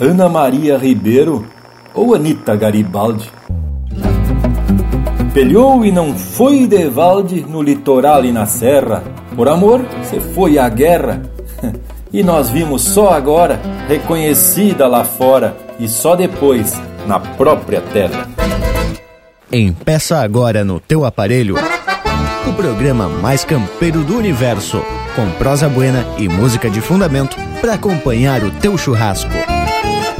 Ana Maria Ribeiro ou Anita Garibaldi. Pelhou e não foi de valde no litoral e na serra. Por amor, você foi à guerra. E nós vimos só agora, reconhecida lá fora e só depois, na própria terra. Empeça agora no teu aparelho o programa mais campeiro do universo, com prosa buena e música de fundamento para acompanhar o teu churrasco.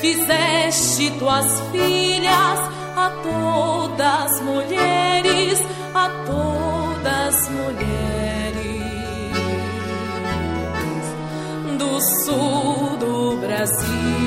Fizeste tuas filhas a todas mulheres, a todas mulheres do sul do Brasil.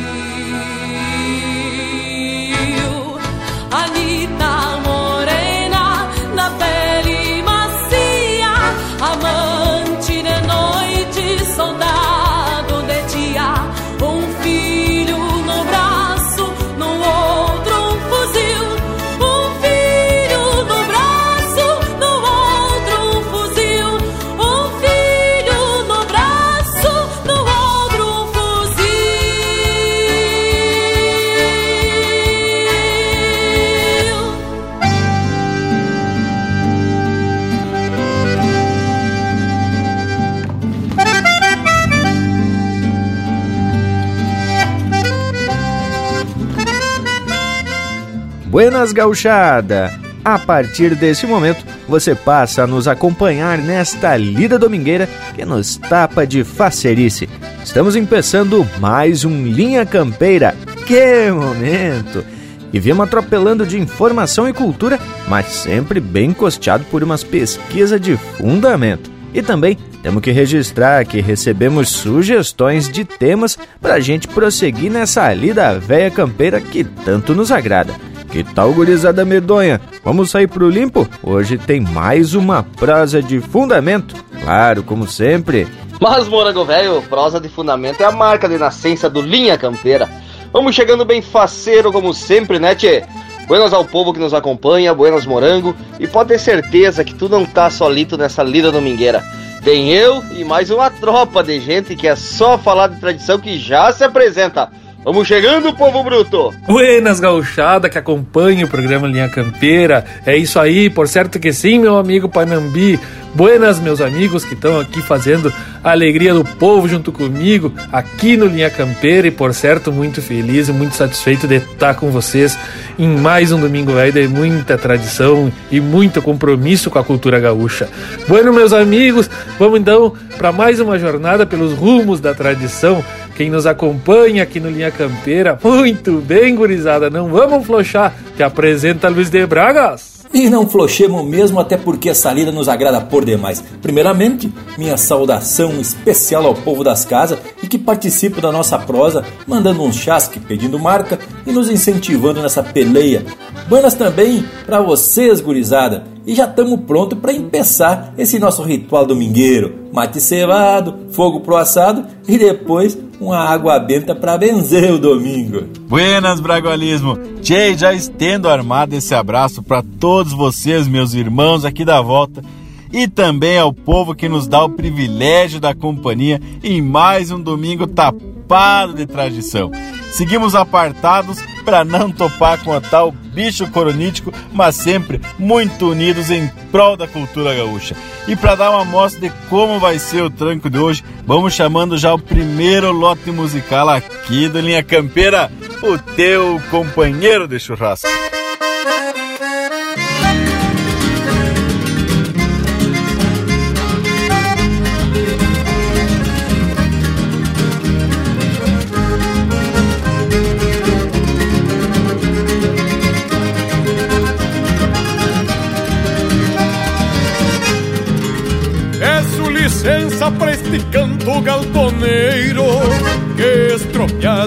Buenas Gauchada! A partir deste momento, você passa a nos acompanhar nesta lida domingueira que nos tapa de facerice. Estamos empeçando mais um Linha Campeira. Que momento! E viemos atropelando de informação e cultura, mas sempre bem costeado por umas pesquisas de fundamento. E também temos que registrar que recebemos sugestões de temas para a gente prosseguir nessa lida véia campeira que tanto nos agrada. Que tal, gurizada medonha? Vamos sair pro limpo? Hoje tem mais uma prosa de fundamento. Claro, como sempre. Mas, morango velho, prosa de fundamento é a marca de nascença do Linha Campeira. Vamos chegando bem faceiro, como sempre, né, tchê? Buenas ao povo que nos acompanha, buenas morango, e pode ter certeza que tu não tá solito nessa lida domingueira. Tem eu e mais uma tropa de gente que é só falar de tradição que já se apresenta. Vamos chegando, povo bruto! Buenas gauchada que acompanha o programa Linha Campeira. É isso aí, por certo que sim, meu amigo Panambi. Buenas, meus amigos que estão aqui fazendo a alegria do povo junto comigo, aqui no Linha Campeira. E por certo, muito feliz e muito satisfeito de estar com vocês em mais um domingo velho de muita tradição e muito compromisso com a cultura gaúcha. Bueno, meus amigos, vamos então para mais uma jornada pelos rumos da tradição quem nos acompanha aqui no Linha Campeira. Muito bem, gurizada, não vamos flochar, que apresenta Luiz de Bragas. E não flochemos mesmo, até porque essa lida nos agrada por demais. Primeiramente, minha saudação especial ao povo das casas e que participa da nossa prosa, mandando um chasque, pedindo marca e nos incentivando nessa peleia. Buenas também para vocês, gurizada. E já estamos prontos para empeçar esse nosso ritual domingueiro. Mate cevado, fogo pro assado e depois uma água benta para benzer o domingo. Buenas, Bragualismo! Tchê, já estendo armado esse abraço para todos vocês, meus irmãos aqui da volta, e também ao povo que nos dá o privilégio da companhia em mais um domingo tapado de tradição. Seguimos apartados para não topar com a tal bicho coronítico, mas sempre muito unidos em prol da cultura gaúcha. E para dar uma amostra de como vai ser o tranco de hoje, vamos chamando já o primeiro lote musical aqui do Linha Campeira, o teu companheiro de churrasco.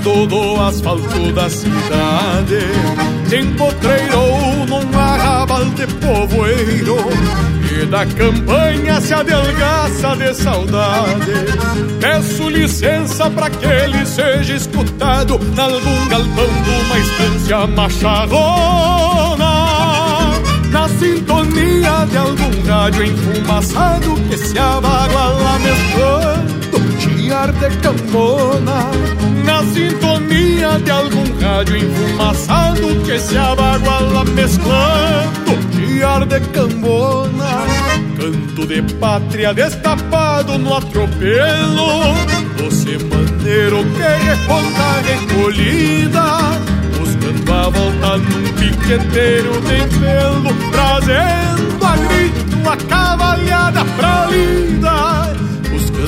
Estropiado do asfalto da cidade. Se empotreirou num arrabal de povoeiro. E da campanha se adelgaça de saudade. Peço licença pra que ele seja escutado Nalgum galpão de uma estância macharrona. Na sintonia de algum rádio enfumaçado que se abagua lá mesclando chiar de cambona. Na sintonia de algum rádio enfumaçado que se abagua lá mesclando chiar de cambona. Canto de pátria destapado no atropelo, você maneiro que reponta recolhida Dando a volta num piqueteiro de pelo Trazendo a grito a cavalhada pra lida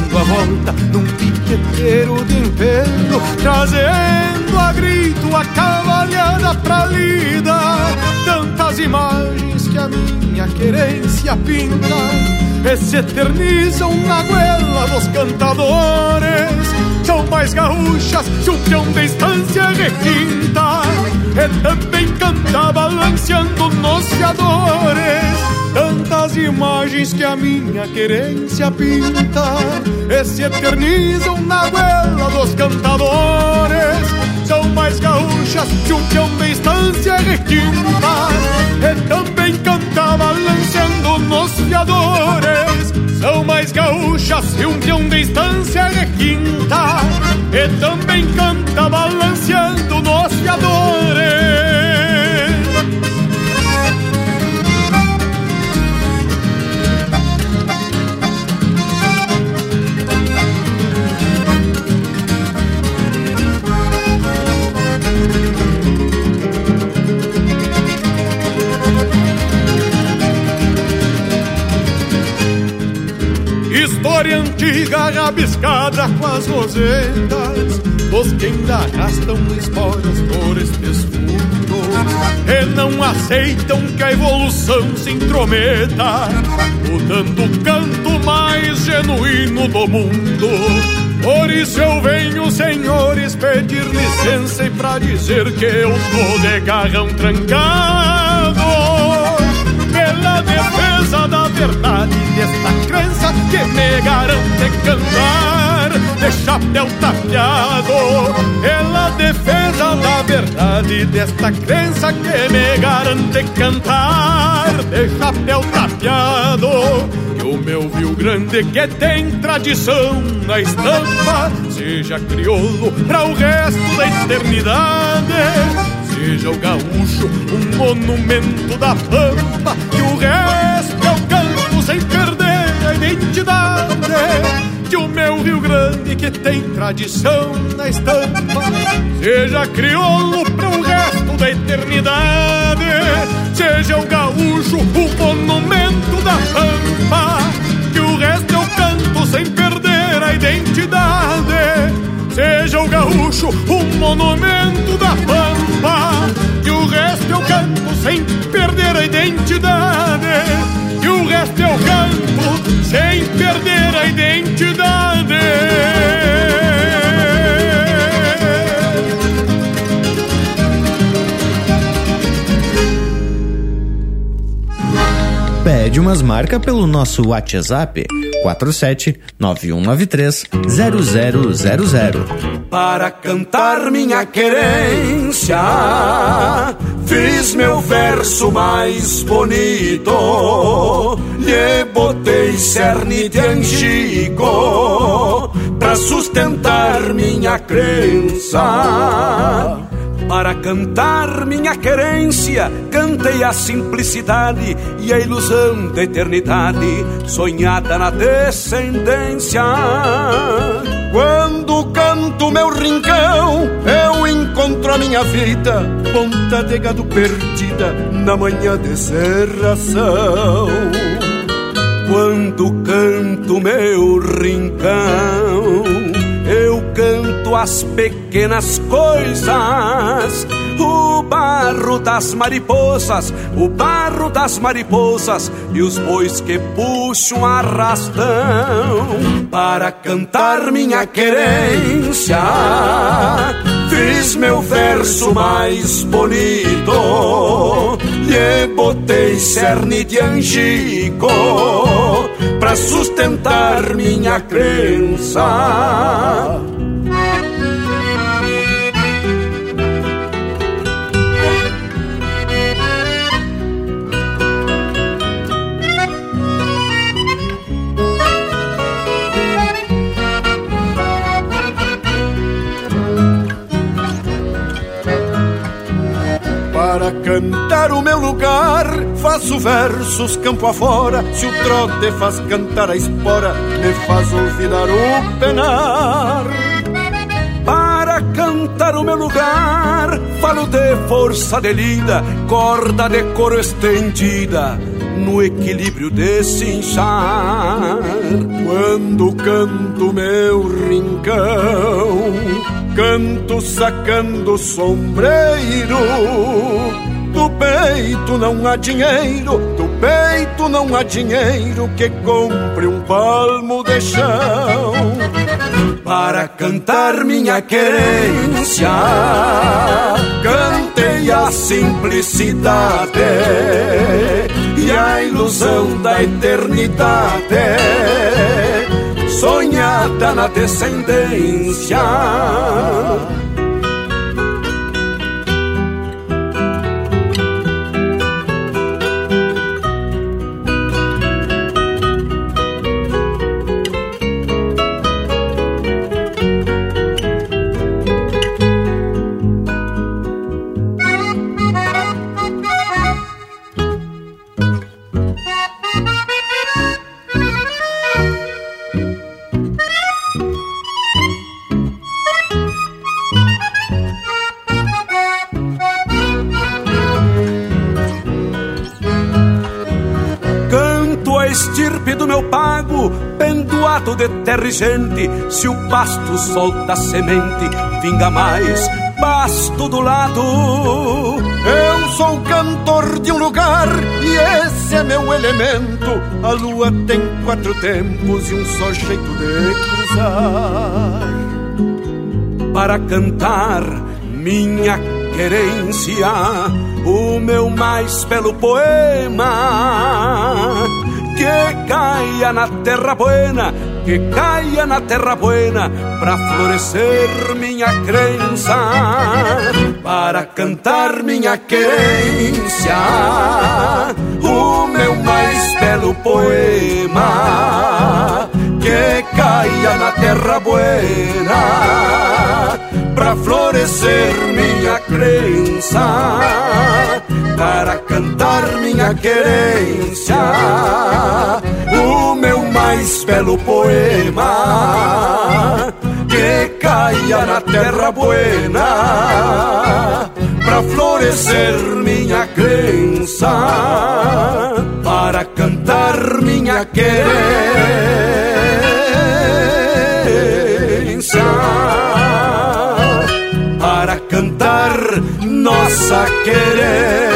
Buscando a volta num piqueteiro de pelo Trazendo a grito a cavalhada pra lida Tantas imagens que a minha querência pinta. E se eternizam na goela dos cantadores são mais gaúchas se um peão de estância requinta. E também canta balanceando nos fiadores Tantas imagens que a minha querência pinta E se eternizam na goela dos cantadores. São mais gaúchas se um peão de estância requinta E também canta balanceando nos fiadores. São mais gaúchas e um peão de estância requinta E também canta balanceando nos fiadores História antiga rabiscada com as rosetas Dos que ainda arrastam esporas por estes fundos e não aceitam que a evolução se intrometa, mudando o canto mais genuíno do mundo. Por isso eu venho, senhores, pedir licença e pra dizer que eu tô de garrão trancado pela defesa da verdade desta crença que me garante cantar de chapéu tapeado. Pela defesa da verdade desta crença que me garante cantar de chapéu tapeado. E o meu Rio Grande que tem tradição na estampa, seja crioulo para o resto da eternidade. Seja o gaúcho um monumento da pampa Que o resto é o canto sem perder a identidade Que o meu Rio Grande que tem tradição na estampa Seja crioulo para o resto da eternidade Seja o gaúcho o monumento da pampa Que o resto é o canto sem perder a identidade Seja o gaúcho um monumento da pampa E o resto eu canto sem perder a identidade. E o resto eu canto sem perder a identidade Pede umas marcas pelo nosso WhatsApp 47 9193 0000. Para cantar minha querência, fiz meu verso mais bonito. Lhe botei cerne de angico pra sustentar minha crença. Para cantar minha querência, cantei a simplicidade e a ilusão da eternidade, sonhada na descendência. Quando canto meu rincão, eu encontro a minha vida, ponta de gado perdida na manhã de serração. Quando canto meu rincão, canto as pequenas coisas, o barro das mariposas, o barro das mariposas e os bois que puxam arrastão para cantar minha querência. Fiz meu verso mais bonito, lhe botei cerne de angico pra sustentar minha crença. Para cantar o meu lugar, faço versos campo afora. Se o trote faz cantar a espora, me faz olvidar o penar. Para cantar o meu lugar, falo de força de lida, corda de couro estendida, no equilíbrio de cinchar. Quando canto meu rincão, canto sacando sombreiro. Do peito não há dinheiro, do peito não há dinheiro que compre um palmo de chão. Para cantar minha querência, cantei a simplicidade e a ilusão da eternidade sonhada na descendência. Se o pasto solta semente, vinga mais pasto do lado. Eu sou cantor de um lugar e esse é meu elemento. A lua tem quatro tempos e um só jeito de cruzar. Para cantar minha querência, o meu mais belo poema. Que caia na terra buena que caia na terra buena para florescer minha crença, para cantar minha querência, o meu mais belo poema. Que caia na terra buena para florescer minha crença, para cantar minha querência, o meu mais belo poema que caia na terra buena para florescer minha crença, para cantar minha querência, nossa querência.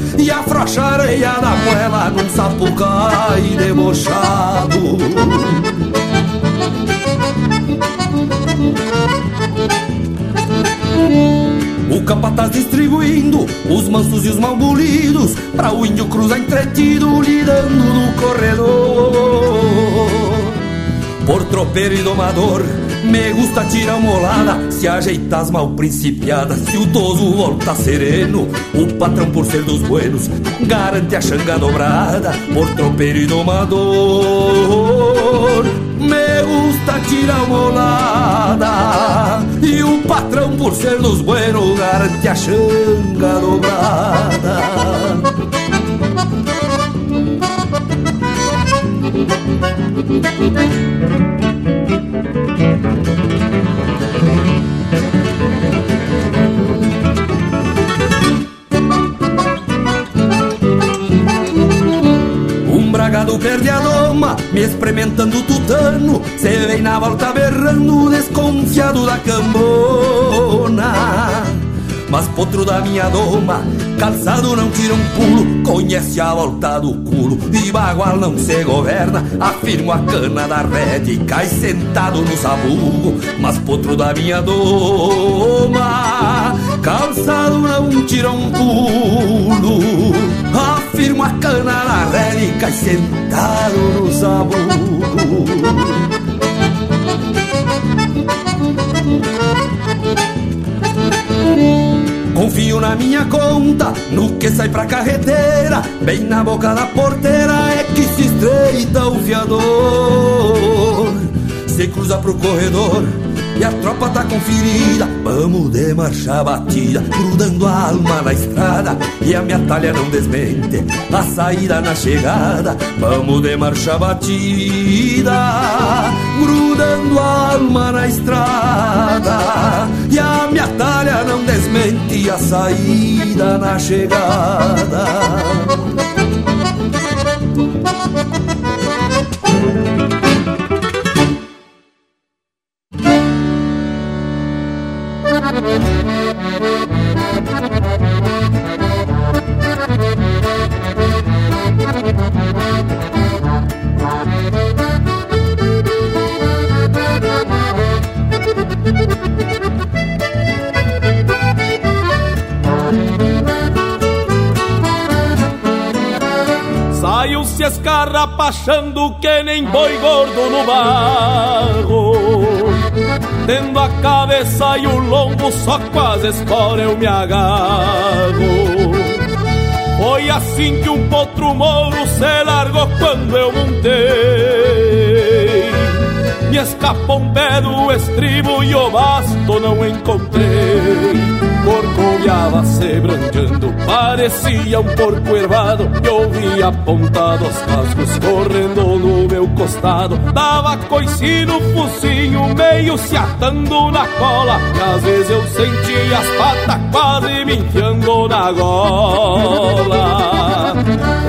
e afrouxa a areia da moela num sapucai debochado. O capataz distribuindo os mansos e os mal bolidos Pra o índio cruzar entretido lidando no corredor Por tropeiro e domador me gusta tirar uma olada, se ajeitar as mal principiadas, se o toso volta sereno, o patrão por ser dos buenos, garante a xanga dobrada, por tropeiro e domador. Me gusta tirar uma olada, e o patrão por ser dos buenos, garante a xanga dobrada. Um bragado perde a doma, me experimentando tutano Cê vem na volta berrando, desconfiado da cambona. Mas potro da minha doma, calçado não tira um pulo Conhece a volta do culo, e bagual não se governa Afirmo a cana da rede, cai sentado no sabugo Mas potro da minha doma, calçado não tira um pulo Afirmo a cana na rede, cai sentado no sabugo Confio na minha conta, no que sai pra carreteira Bem na boca da porteira é que se estreita o fiador. Se cruza pro corredor e a tropa tá conferida. Vamos de marcha batida, grudando a alma na estrada. E a minha talha não desmente, a saída na chegada. Vamos de marcha batida, grudando a alma na estrada. E a minha talha não desmente, a saída na chegada escarrapachando que nem boi gordo no barro. Tendo a cabeça e o lombo só quase espora eu me agarro. Foi assim que um potro mouro se largou quando eu montei. Me escapou um pé do estribo e o basto não encontrei Corcoviava se branqueando, parecia um porco ervado. E ouvia apontado os cascos correndo no meu costado. Dava coice no focinho, meio se atando na cola. E às vezes eu sentia as patas quase me enfiando na gola.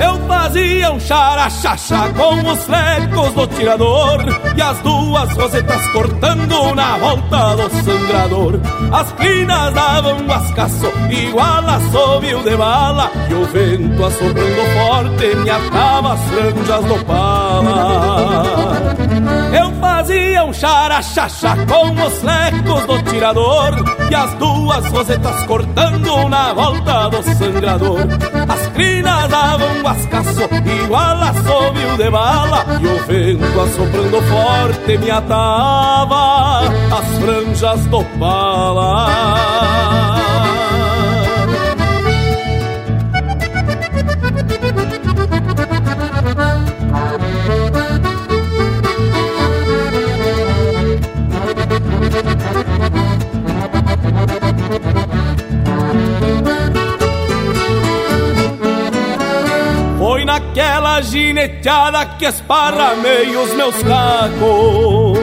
Eu fazia um xaraxaxa com os lecos do tirador E as duas rosetas cortando na volta do sangrador. As crinas davam ascaço igual a sovio de bala E o vento assoprando forte me atava as franjas do pala. Eu fazia um xaraxaxa com os lecos do tirador E as duas rosetas cortando na volta do sangrador As crinas davam um ascaço igual a sovio de bala E o vento assoprando forte me atava as franjas do pala Foi naquela gineteada que esparramei os meus cacos.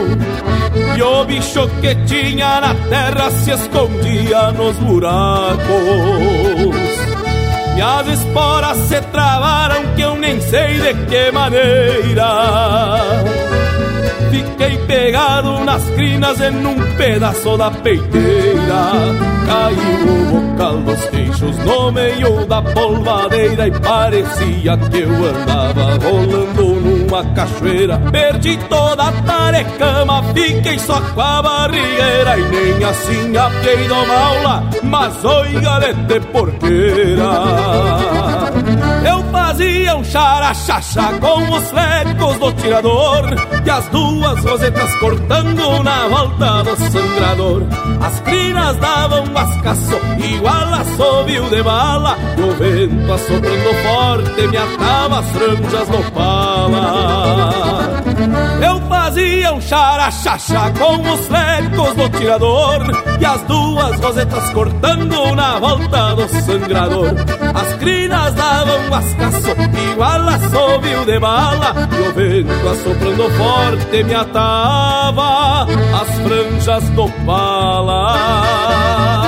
E o bicho que tinha na terra se escondia nos buracos. E as esporas se travaram que eu nem sei de que maneira. Fiquei pegado nas crinas em um pedaço da peiteira Caiu o bocal dos queixos no meio da polvadeira E parecia que eu andava rolando numa cachoeira. Perdi toda a tarecama, fiquei só com a barrigueira E nem assim apiei do maula, mas oi galete porqueira Eu fazia um xaraxaxa com os lecos do tirador E as duas rosetas cortando na volta do sangrador. As crinas davam mascaço igual a sovio de bala. E o vento assoprando forte me atava as franjas no pala Eu fazia um xaraxaxa com os lecos do tirador E as duas rosetas cortando na volta do sangrador. As crinas davam mascaço igual a sovio de bala E o vento assoprando forte me atava as franjas do pala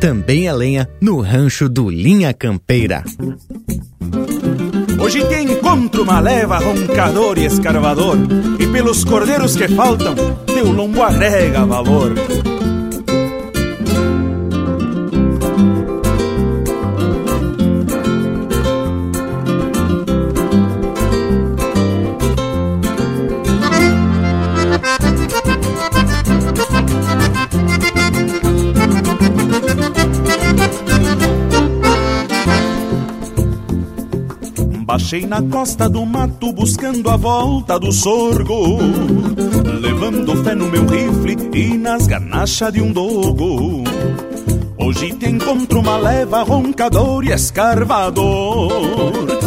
Também é lenha no rancho do Linha Campeira. Hoje te encontro uma leva roncador e escarvador E pelos cordeiros que faltam, teu lombo agrega valor Baixei na costa do mato buscando a volta do sorgo Levando fé no meu rifle e nas garnachas de um dogo. Hoje te encontro uma leva roncador e escarvador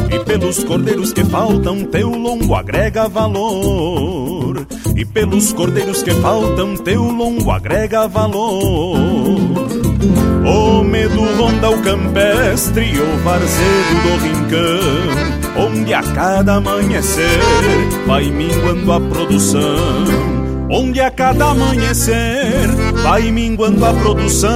E pelos cordeiros que faltam teu longo agrega valor. E pelos cordeiros que faltam teu longo agrega valor. O medo ronda o campestre o varzedo do rincão onde a cada amanhecer vai minguando a produção. Onde a cada amanhecer vai minguando a produção.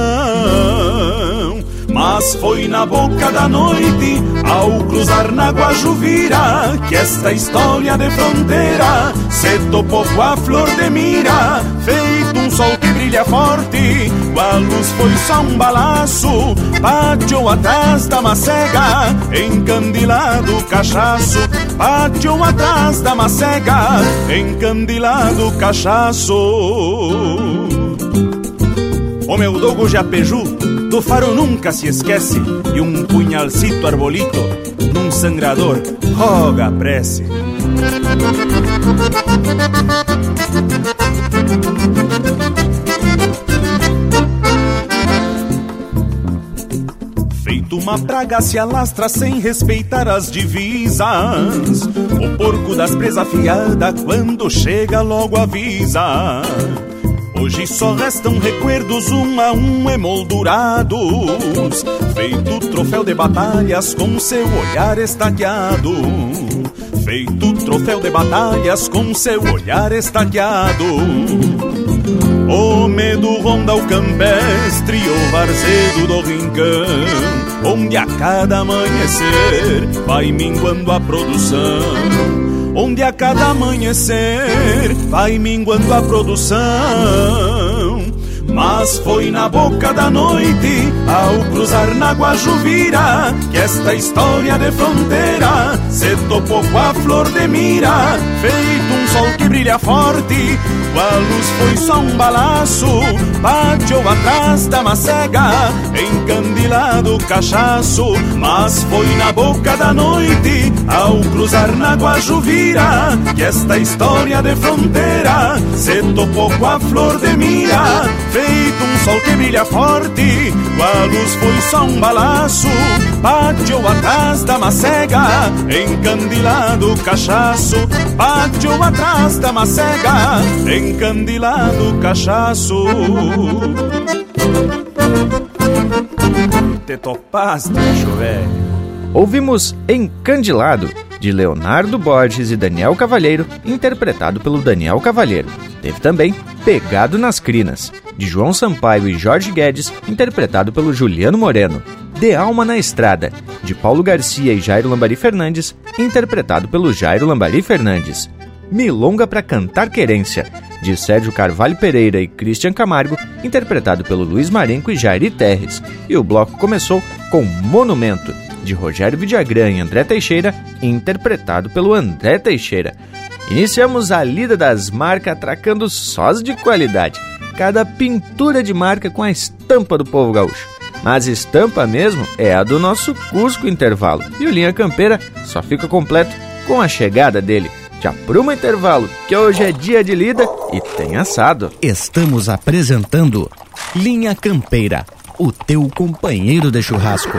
Mas foi na boca da noite, ao cruzar na Guajuvira, que esta história de fronteira se topou com a flor de mira, feito um sol que brilha forte. A luz foi só um balaço, pátio atrás da macega, encandilado cachaço. Pátio atrás da macega, encandilado cachaço. O meu dogo Japeju do faro nunca se esquece E um punhalcito arbolito Num sangrador roga a prece uma praga se alastra sem respeitar as divisas. O porco das presas afiada quando chega logo avisa. Hoje só restam recuerdos um a um emoldurados. Feito troféu de batalhas com seu olhar estaqueado. Feito troféu de batalhas com seu olhar estaqueado O medo ronda o campestre, o varzedo do rincão Onde a cada amanhecer vai minguando a produção onde a cada amanhecer vai minguando a produção. Mas foi na boca da noite, ao cruzar na Guajuvira, que esta história de fronteira se topou com a flor de mira, feito um sol que brilha forte. A luz foi só um balaço, pátio atrás da macega, encandilado cachaço. Mas foi na boca da noite, ao cruzar na Guajuvira, que esta história de fronteira se topou com a flor de mira, feito um sol que brilha forte. A luz foi só um balaço, pátio atrás da macega, encandilado cachaço. Pátio atrás da macega, encandilado cachaço. Te topaste, bicho. Ouvimos Encandilado, de Leonardo Borges e Daniel Cavalheiro, interpretado pelo Daniel Cavalheiro. Teve também Pegado nas Crinas, de João Sampaio e Jorge Guedes, interpretado pelo Juliano Moreno. De Alma na Estrada, de Paulo Garcia e Jairo Lambari Fernandes, interpretado pelo Jairo Lambari Fernandes. Milonga para Cantar Querência, de Sérgio Carvalho Pereira e Christian Camargo, interpretado pelo Luiz Marenco e Jairi Terres. E o bloco começou com Monumento, de Rogério Vidagrã e André Teixeira, interpretado pelo André Teixeira. Iniciamos a lida das marcas atracando sós de qualidade, cada pintura de marca com a estampa do povo gaúcho. Mas estampa mesmo é a do nosso Cusco Intervalo, e o Linha Campeira só fica completo com a chegada dele. Já pruma intervalo, que hoje é dia de lida e tem assado. Estamos apresentando Linha Campeira, o teu companheiro de churrasco.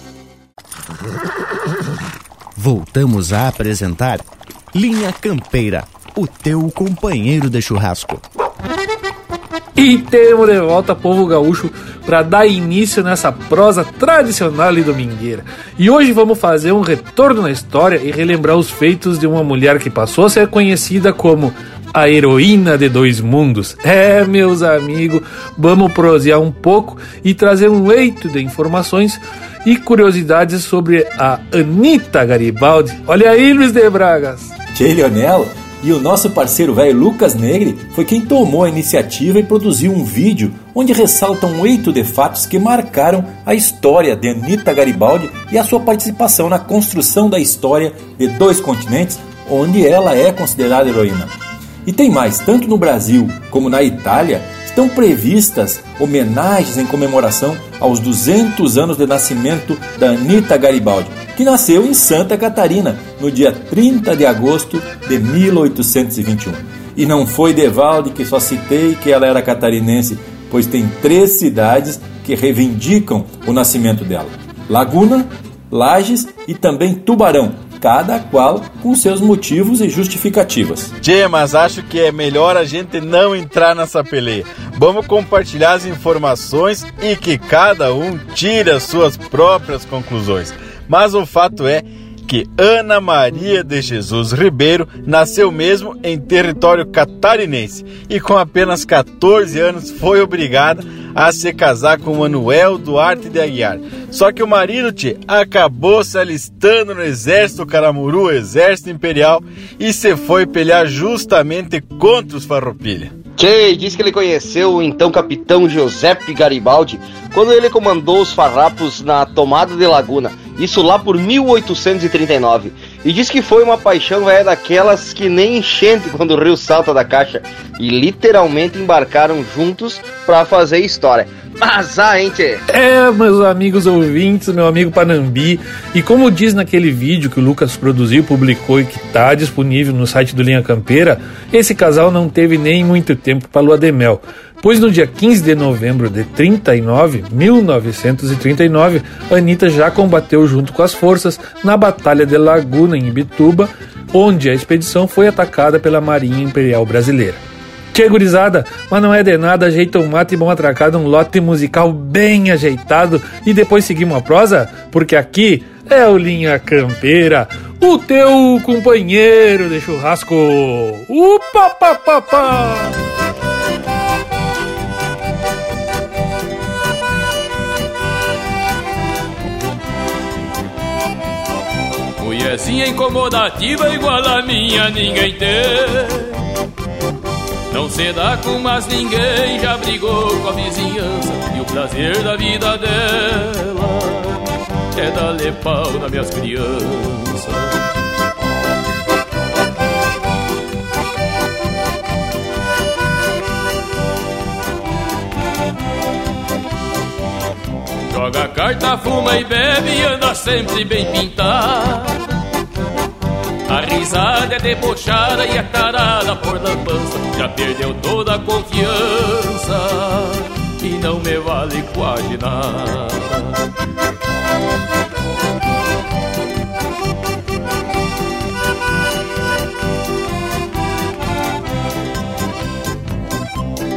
Voltamos a apresentar Linha Campeira, o teu companheiro de churrasco. E temos de volta povo gaúcho para dar início nessa prosa tradicional e domingueira. E hoje vamos fazer um retorno na história e relembrar os feitos de uma mulher que passou a ser conhecida como a heroína de dois mundos. É, meus amigos, vamos prosear um pouco e trazer um leito de informações e curiosidades sobre a Anitta Garibaldi. Olha aí, Luiz de Bragas. Tchê, Leonel, e o nosso parceiro velho Lucas Negri foi quem tomou a iniciativa e produziu um vídeo onde ressalta um eito de fatos que marcaram a história de Anitta Garibaldi e a sua participação na construção da história de dois continentes onde ela é considerada heroína. E tem mais, tanto no Brasil como na Itália, estão previstas homenagens em comemoração aos 200 anos de nascimento da Anita Garibaldi, que nasceu em Santa Catarina no dia 30 de agosto de 1821. E não foi Devalde que só citei que ela era catarinense, pois tem três cidades que reivindicam o nascimento dela: Laguna, Lages e também Tubarão, cada qual com seus motivos e justificativas. Tchê, mas acho que é melhor a gente não entrar nessa peleia. Vamos compartilhar as informações e que cada um tire as suas próprias conclusões. Mas o fato é que Ana Maria de Jesus Ribeiro nasceu mesmo em território catarinense e com apenas 14 anos foi obrigada a se casar com Manuel Duarte de Aguiar. Só que o marido te acabou se alistando no exército caramuru, exército imperial, e se foi pelear justamente contra os farroupilha. Che diz que ele conheceu o então capitão Giuseppe Garibaldi quando ele comandou os farrapos na tomada de Laguna, isso lá por 1839. E diz que foi uma paixão velha daquelas que nem enchente quando o rio salta da caixa. E literalmente embarcaram juntos para fazer história. Mas a gente. É, meus amigos ouvintes, meu amigo Panambi. E como diz naquele vídeo que o Lucas produziu, publicou e que está disponível no site do Linha Campeira, esse casal não teve nem muito tempo para lua de mel pois no dia 15 de novembro de 39, 1939, Anitta já combateu junto com as forças na Batalha de Laguna, em Ibituba, onde a expedição foi atacada pela Marinha Imperial Brasileira. Tchê gurizada, mas não é de nada, ajeita um mato e bom atracado, um lote musical bem ajeitado e depois seguimos a prosa, porque aqui é o Linha Campeira, o teu companheiro de churrasco. Upa, pa, pa, pa. Mulherzinha incomodativa igual a minha ninguém tem Não se dá com mais ninguém, já brigou com a vizinhança E o prazer da vida dela é dar pau nas minhas crianças. Joga carta, fuma e bebe e anda sempre bem pintado a risada é debochada e a tarada por lambança. Já perdeu toda a confiança E não me vale quase nada.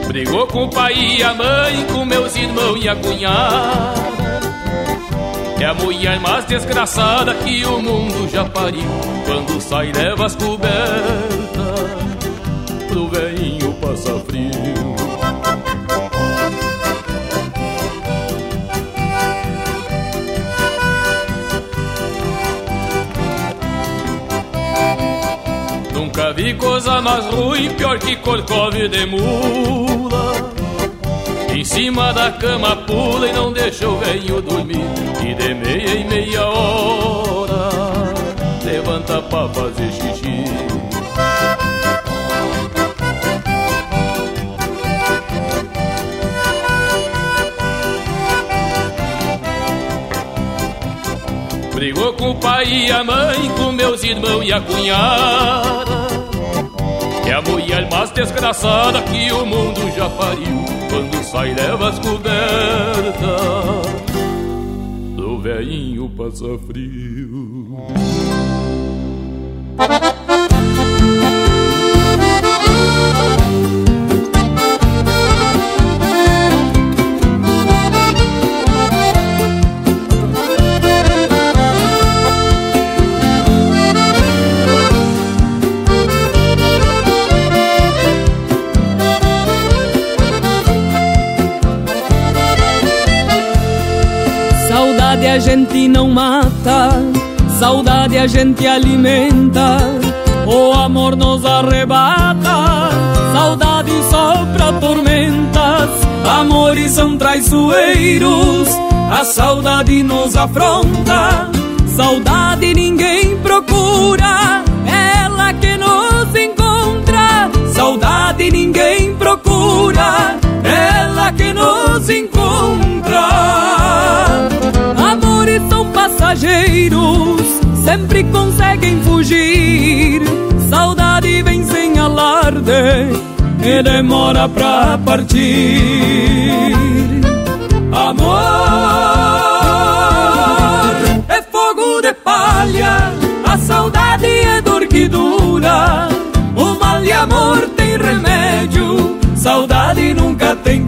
Brigou com o pai e a mãe, com meus irmãos e a cunhada é a mulher mais desgraçada que o mundo já pariu. Quando sai leva as cobertas Pro velhinho passar frio. Nunca vi coisa mais ruim, pior que corcove de mula cima da cama pula e não deixa o velho dormir. E de meia em meia hora Levanta pra fazer xixi. Brigou com o pai e a mãe, com meus irmãos e a cunhada. É a mulher mais desgraçada que o mundo já pariu quando sai leva as cobertas. Do velhinho passa frio a gente não mata, saudade a gente alimenta, o amor nos arrebata, saudade sopra tormentas, amores são traiçoeiros, a saudade nos afronta, saudade ninguém procura, ela que nos encontra, saudade ninguém procura ela que nos encontra. Passageiros, sempre conseguem fugir. Saudade vem sem alarde e demora pra partir. Amor é fogo de palha, a saudade é dor que dura. O mal de amor tem remédio, saudade nunca tem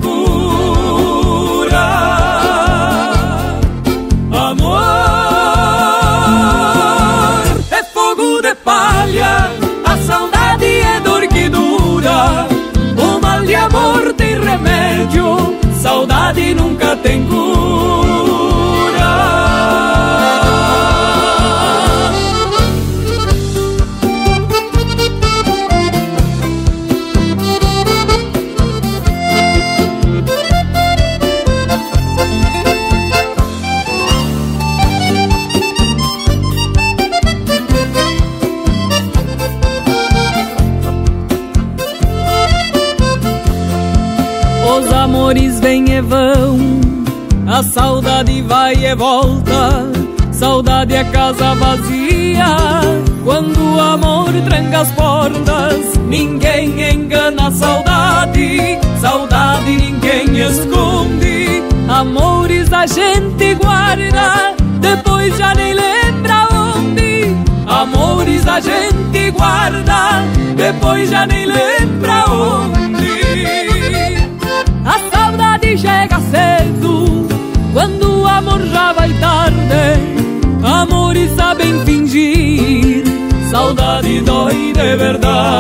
vêm e vão, a saudade vai e volta. Saudade é casa vazia, quando o amor tranca as portas. Ninguém engana a saudade, saudade ninguém esconde. Amores a gente guarda, depois já nem lembra onde. Amores a gente guarda, depois já nem lembra onde. Cedo, quando o amor já vai tarde. Amores sabem fingir, saudade dói de verdade.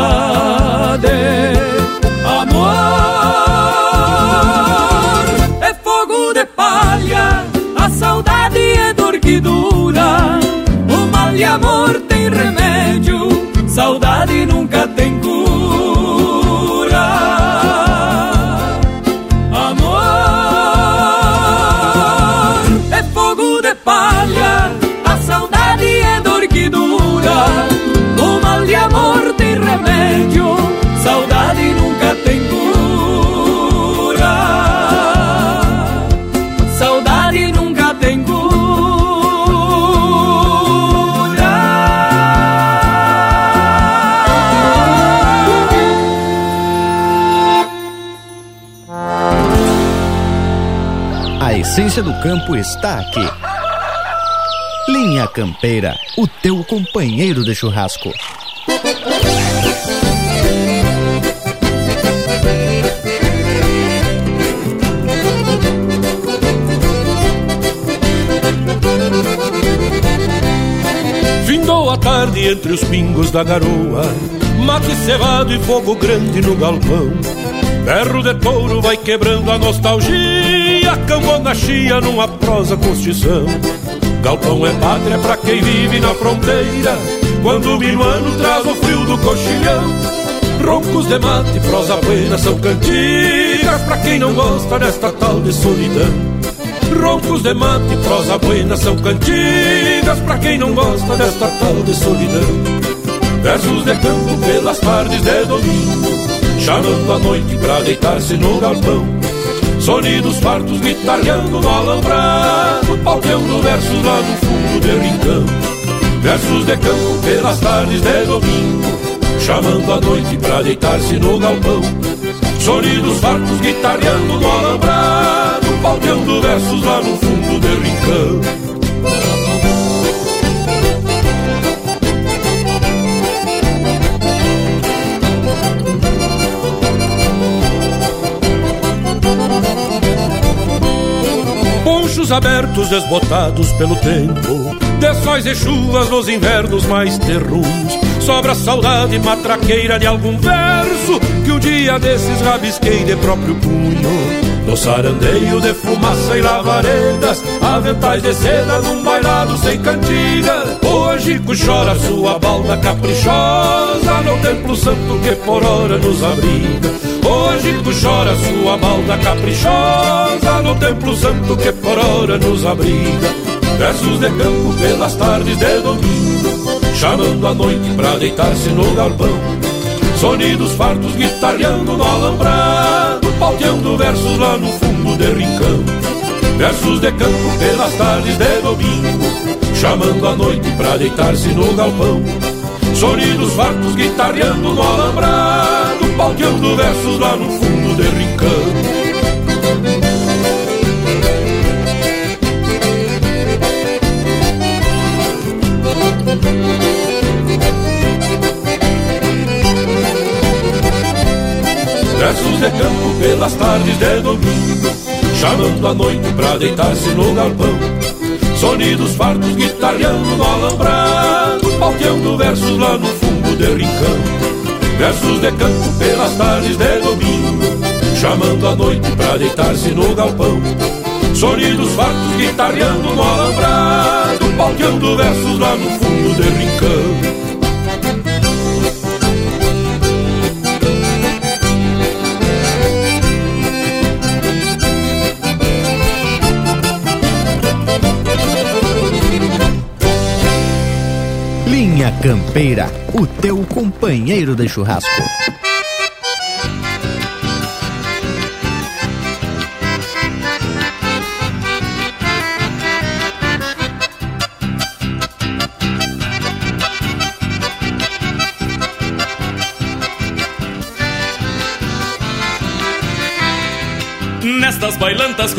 A essência do campo está aqui. Linha Campeira, o teu companheiro de churrasco. Findou a tarde entre os pingos da garoa, mate cevado e fogo grande no galpão. Berro de touro vai quebrando a nostalgia, cambona chia numa prosa constição. Galpão é pátria pra quem vive na fronteira, quando o minuano traz o frio do coxilhão. Roncos de mate, prosa buena são cantigas pra quem não gosta desta tal de solidão. Roncos de mate, prosa buena são cantigas pra quem não gosta desta tal de solidão. Versos de campo pelas tardes de domingo, chamando a noite pra deitar-se no galpão. Sonidos fartos guitarreando no alambrado, palpeando versos lá no fundo de rincão. Versos de campo pelas tardes de domingo, chamando a noite pra deitar-se no galpão. Sonidos fartos guitarreando no alambrado, palpeando versos lá no fundo de rincão. Ponchos abertos desbotados pelo tempo. De sóis e chuvas nos invernos mais terruns. Sobra saudade matraqueira de algum verso Que um dia desses rabisquei de próprio punho. No sarandeio de fumaça e lavaredas Aventais de seda num bailado sem cantiga. Hoje chora sua balda caprichosa No templo santo que por hora nos abriga Hoje chora sua balda caprichosa No templo santo que por hora nos abriga Versos de campo pelas tardes de domingo Chamando a noite pra deitar-se no galpão Sonidos fartos guitarreando no alambrado pauteando versos lá no fundo de rincão. Versos de campo pelas tardes de domingo, chamando a noite pra deitar-se no galpão. Sonidos fartos guitarreando no alambrado, pauteando versos lá no fundo de rincão. versos de campo pelas tardes de domingo, chamando a noite pra deitar-se no galpão. Sonidos fartos guitarreando no alambrado, pauteando versos lá no fundo de rincão. Versos de campo pelas tardes de domingo, chamando a noite pra deitar-se no galpão. Sonidos fartos guitarreando no alambrado, pauteando versos lá no fundo de rincão. Campeira, o teu companheiro de churrasco. Nestas bailantas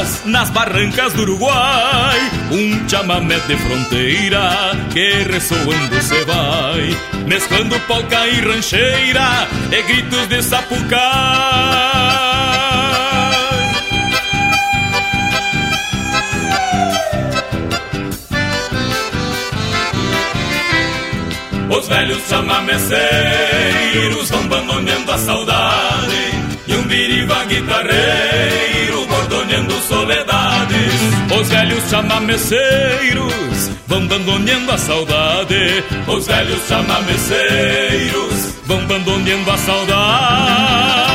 costeiras, nas barrancas do Uruguai, um chamamé de fronteira que ressoando se vai, mesclando polca e rancheira e gritos de sapucai. Os velhos chamameceiros vão abandonando a saudade. E um biriba guitarreiro bordoneando soledades. Os velhos chamameceiros vão abandoneando a saudade. Os velhos chamameceiros vão abandoneando a saudade.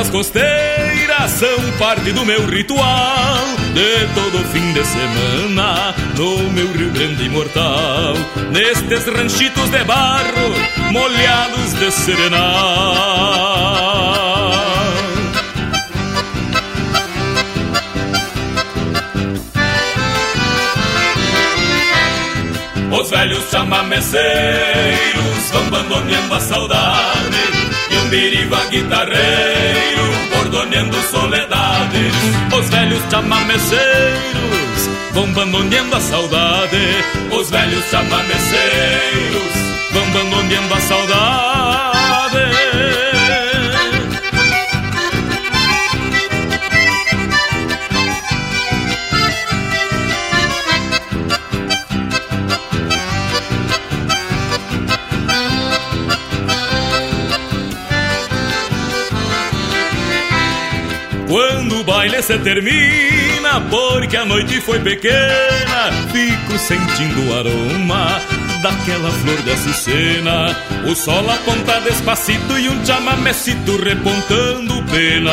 Bailantas costeiras são parte do meu ritual de todo fim de semana no meu Rio Grande imortal. Nestes ranchitos de barro molhados de serenal. Os velhos chamameceiros vão abandoneando a saudade biriba guitarreiro, bordoneando soledades. Os velhos chamameceiros vão abandoneando a saudade. Os velhos chamameceiros vão abandoneando a saudade. O baile se termina, porque a noite foi pequena, fico sentindo o aroma daquela flor de açucena. O sol aponta despacito e um chamamecito repontando pena.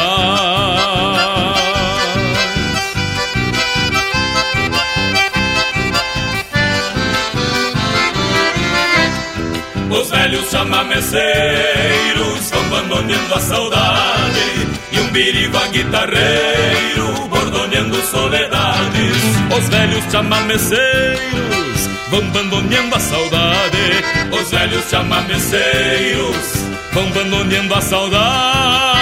Os velhos chamameceiros vão abandonando a saudade E um biriba guitarreiro bordoneando soledades. Os velhos chamameceiros vão abandonando a saudade. Os velhos chamameceiros vão abandonando a saudade.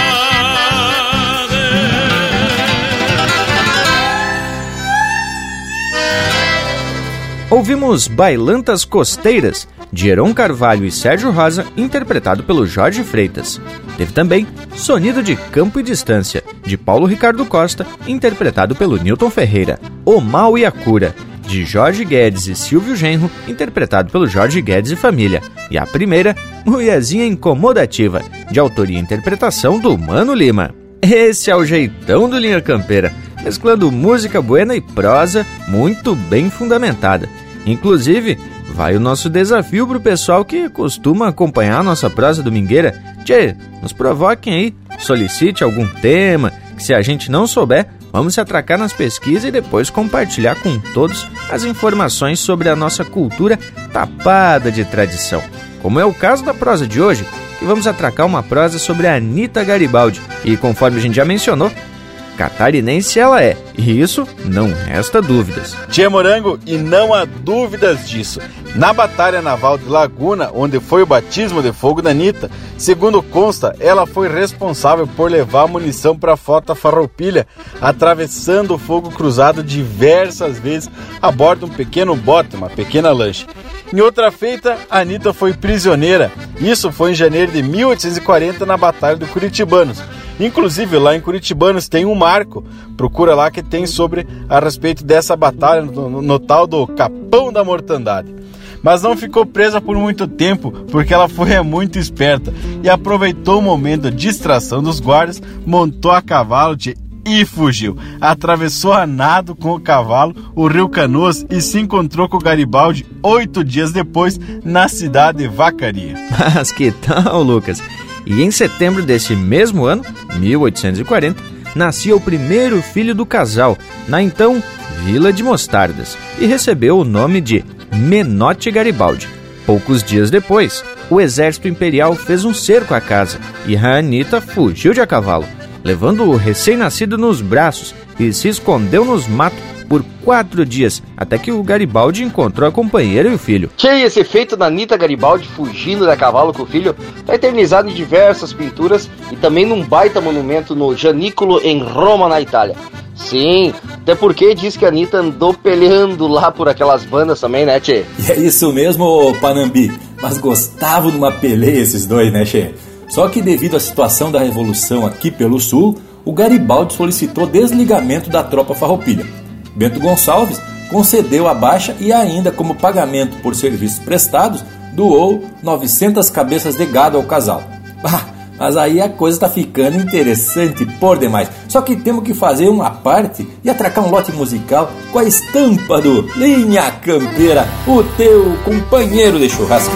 Ouvimos Bailantas Costeiras, de Heron Carvalho e Sérgio Rosa, interpretado pelo Jorge Freitas. Teve também Sonido de Campo e Distância, de Paulo Ricardo Costa, interpretado pelo Newton Ferreira. O Mal e a Cura, de Jorge Guedes e Silvio Genro, interpretado pelo Jorge Guedes e Família. E a primeira, Mulherzinha Incomodativa, de autoria e interpretação do Mano Lima. Esse é o jeitão do Linha Campeira mesclando música buena e prosa muito bem fundamentada. Inclusive, vai o nosso desafio pro pessoal que costuma acompanhar a nossa prosa domingueira. Tchê, nos provoquem aí, solicite algum tema, que se a gente não souber, vamos se atracar nas pesquisas e depois compartilhar com todos as informações sobre a nossa cultura tapada de tradição. Como é o caso da prosa de hoje, que vamos atracar uma prosa sobre a Anitta Garibaldi. E conforme a gente já mencionou, catarinense ela é, e isso não resta dúvidas. Tia Morango, e não há dúvidas disso. Na Batalha Naval de Laguna, onde foi o batismo de fogo da Anitta, segundo consta, ela foi responsável por levar munição para a frota farroupilha, atravessando o fogo cruzado diversas vezes a bordo de um pequeno bote, uma pequena lancha. Em outra feita, a Anitta foi prisioneira. Isso foi em janeiro de 1840 na Batalha do Curitibanos. Inclusive, lá em Curitibanos tem um marco, procura lá que tem sobre a respeito dessa batalha no, no, tal do Capão da Mortandade mas não ficou presa por muito tempo porque ela foi muito esperta e aproveitou o momento de distração dos guardas, montou a cavalo de e fugiu. Atravessou a nado com o cavalo o rio Canoas e se encontrou com Garibaldi oito dias depois na cidade de Vacaria. Mas que tal, Lucas? E em setembro desse mesmo ano, 1840, nascia o primeiro filho do casal, na então Vila de Mostardas, e recebeu o nome de Menotti Garibaldi. Poucos dias depois, o exército imperial fez um cerco à casa e a Anitta fugiu de a cavalo, levando o recém-nascido nos braços e se escondeu nos matos por quatro dias, até que o Garibaldi encontrou a companheira e o filho. Que esse feito da Anitta Garibaldi fugindo da cavalo com o filho está eternizado em diversas pinturas e também num baita monumento no Janículo em Roma, na Itália. Sim, até porque diz que a Anitta andou peleando lá por aquelas bandas também, né, Tchê? E é isso mesmo, Panambi. Mas gostavam de uma peleia esses dois, né, Tchê? Só que devido à situação da revolução aqui pelo sul, o Garibaldi solicitou desligamento da tropa farroupilha. Bento Gonçalves concedeu a baixa e ainda como pagamento por serviços prestados, doou 900 cabeças de gado ao casal. Ah, mas aí a coisa está ficando interessante por demais. Só que temos que fazer uma parte e atracar um lote musical com a estampa do Linha Campeira, o teu companheiro de churrasco.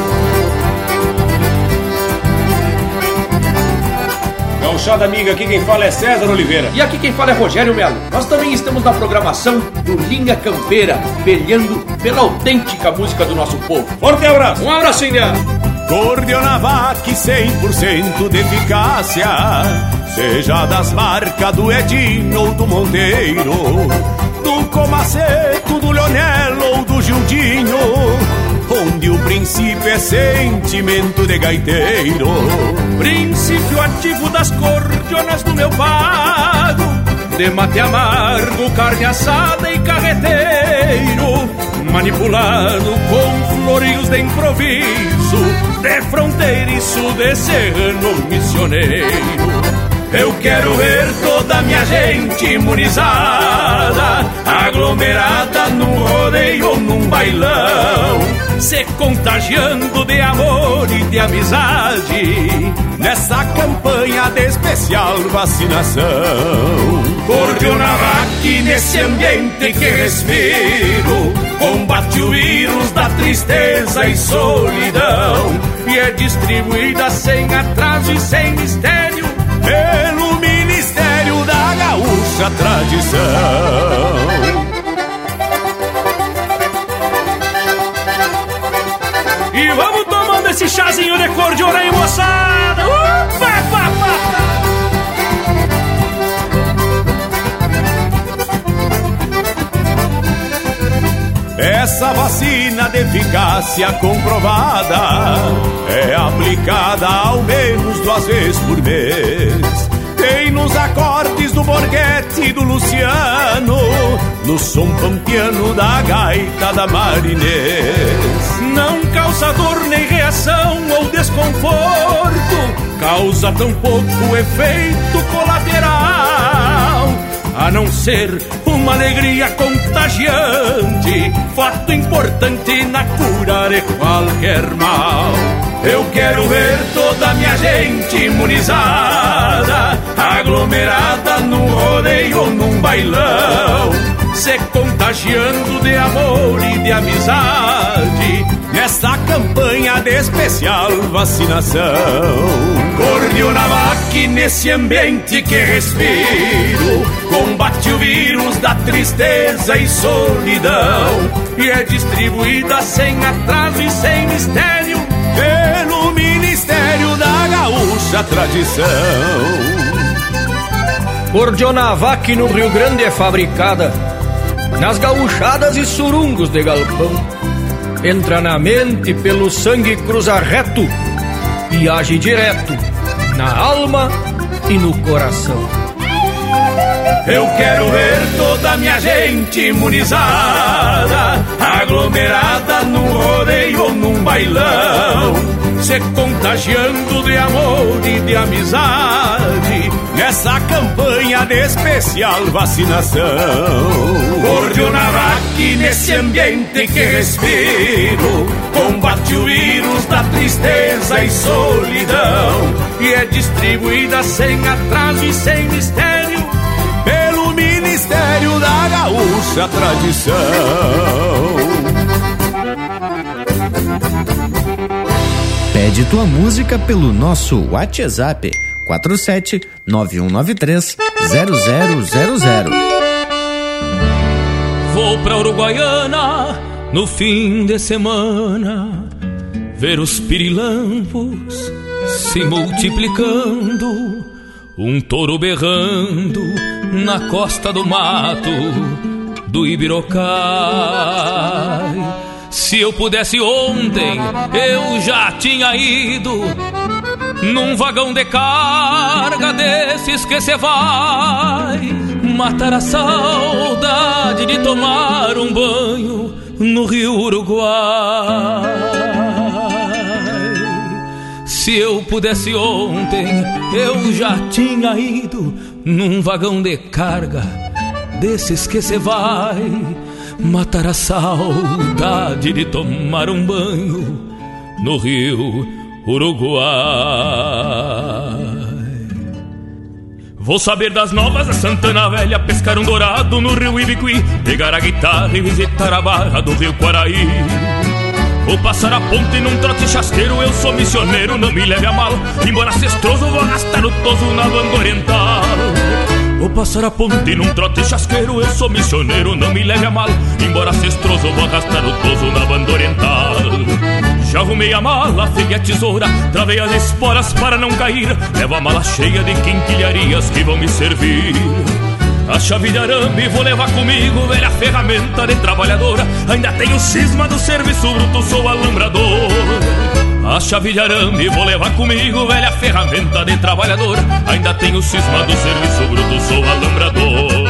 Gauchada amiga, aqui quem fala é César Oliveira. E aqui quem fala é Rogério Melo. Nós também estamos na programação do Linha Campeira, peleando pela autêntica música do nosso povo. Forte abraço! Um abraço, India! Cordionavac 100% de eficácia Seja das marcas do Edinho ou do Monteiro Do Comaceto, do Leonel ou do Gildinho Onde o princípio é sentimento de gaiteiro Princípio ativo das cordionas do meu pago De mate amargo, carne assada e carreteiro manipulado com florinhos de improviso, de fronteiriço, de serrano missioneiro. Eu quero ver toda minha gente imunizada, aglomerada num rodeio ou num bailão, se contagiando de amor e de amizade, nessa campanha de especial vacinação. Cordionavac nesse ambiente que respiro, combate o vírus da tristeza e solidão, e é distribuída sem atraso e sem mistério Gaúcha Tradição. E vamos tomando esse chazinho de cor de orelha, moçada! Upa, pa, pa. Essa vacina de eficácia comprovada é aplicada ao menos duas vezes por mês. Tem nos acordes do Borghetti e do Luciano, no som pampiano da gaita da Marinês. Não causa dor nem reação ou desconforto, causa tão pouco efeito colateral a não ser uma alegria contagiante, fato importante na cura de qualquer mal. Eu quero ver toda a minha gente imunizada, aglomerada num rodeio ou num bailão, se contagiando de amor e de amizade nesta campanha de especial vacinação. Correu na máquina nesse ambiente que respiro, combate o vírus da tristeza e solidão e é distribuída sem atraso e sem mistério pelo Ministério da Gaúcha Tradição. Cordionavac no Rio Grande é fabricada nas gauchadas e surungos de galpão. Entra na mente pelo sangue cruza reto e age direto na alma e no coração. Eu quero ver toda minha gente imunizada, aglomerada num rodeio ou num bailão, se contagiando de amor e de amizade nessa campanha de especial vacinação. Cordionavac nesse ambiente que respiro, combate o vírus da tristeza e solidão e é distribuída sem atraso e sem mistério da Gaúcha Tradição. Pede tua música pelo nosso WhatsApp 47 9193 0000. Vou pra Uruguaiana no fim de semana ver os pirilampos se multiplicando, um touro berrando na costa do mato do Ibirocai. Se eu pudesse ontem, eu já tinha ido num vagão de carga desses que cê vai matar a saudade de tomar um banho no Rio Uruguai. Se eu pudesse ontem, eu já tinha ido num vagão de carga desses que cê vai matar a saudade de tomar um banho no Rio Uruguai. Vou saber das novas da Santana Velha, pescar um dourado no rio Ibiqui, pegar a guitarra e visitar a barra do rio Quaraí. Vou passar a ponte num trote chasqueiro, eu sou missioneiro, não me leve a mal. Embora cestroso, vou arrastar o toso na banda oriental. Vou passar a ponte num trote chasqueiro, eu sou missioneiro, não me leve a mal. Embora cestroso, vou arrastar o toso na banda oriental. Já arrumei a mala, peguei a tesoura, travei as esporas para não cair. Levo a mala cheia de quinquilharias que vão me servir. A chave de arame vou levar comigo, velha ferramenta de trabalhadora. Ainda tenho cisma do serviço bruto, sou alambrador. A chave de arame vou levar comigo, velha ferramenta de trabalhador. Ainda tenho cisma do serviço bruto, sou alambrador.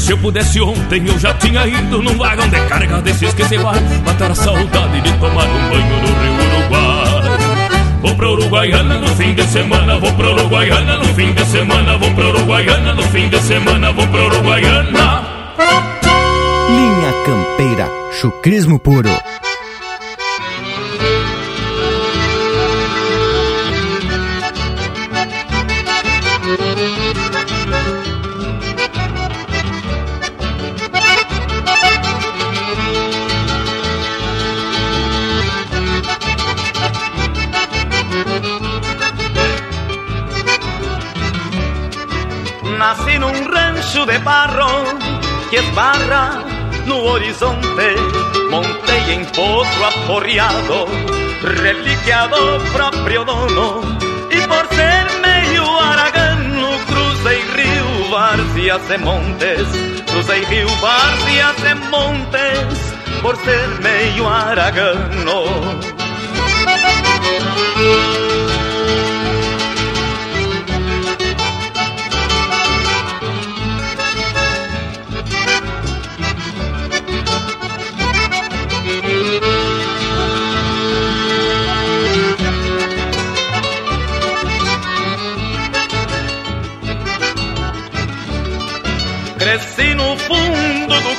Se eu pudesse ontem eu já tinha ido num vagão de carga desses que se vai matar a saudade de tomar um banho no Rio Uruguai. Vou pra Uruguaiana no fim de semana, vou pra Uruguaiana no fim de semana, vou pra Uruguaiana no fim de semana, vou pra Uruguaiana. Linha Campeira, chucrismo puro. Rancho de barro que esbarra no horizonte. Montei em potro aporreado, relíquia do próprio dono. E por ser meio aragano, cruzei rio várzeas e montes, cruzei rio, várzeas e montes, por ser meio aragano.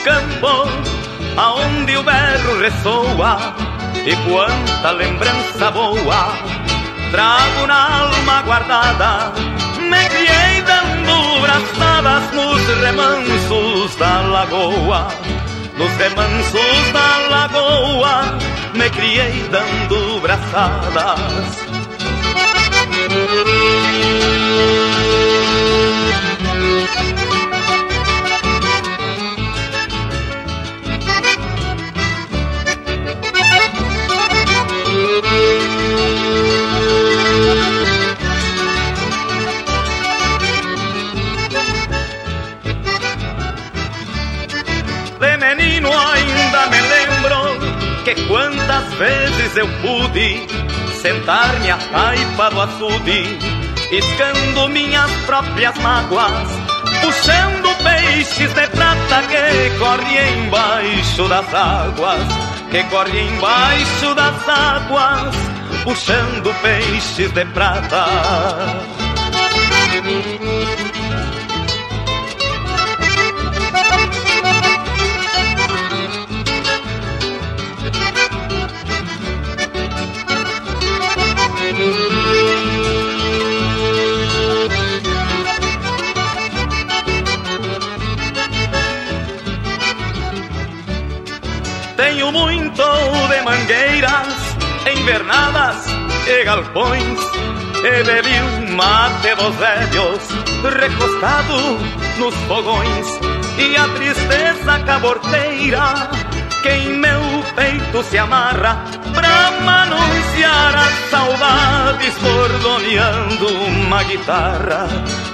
Campo, aonde o berro ressoa, e quanta lembrança boa trago na alma guardada. Me criei dando braçadas nos remansos da lagoa, nos remansos da lagoa, me criei dando braçadas. Quantas vezes eu pude sentar-me à taipa do açude, escando minhas próprias mágoas, puxando peixes de prata que correm embaixo das águas, que correm embaixo das águas, puxando peixes de prata. De mangueiras, invernadas e galpões, e bebi um mate dos velhos, recostado nos fogões, e a tristeza caborteira que em meu peito se amarra pra manunciar as saudades, bordoneando uma guitarra,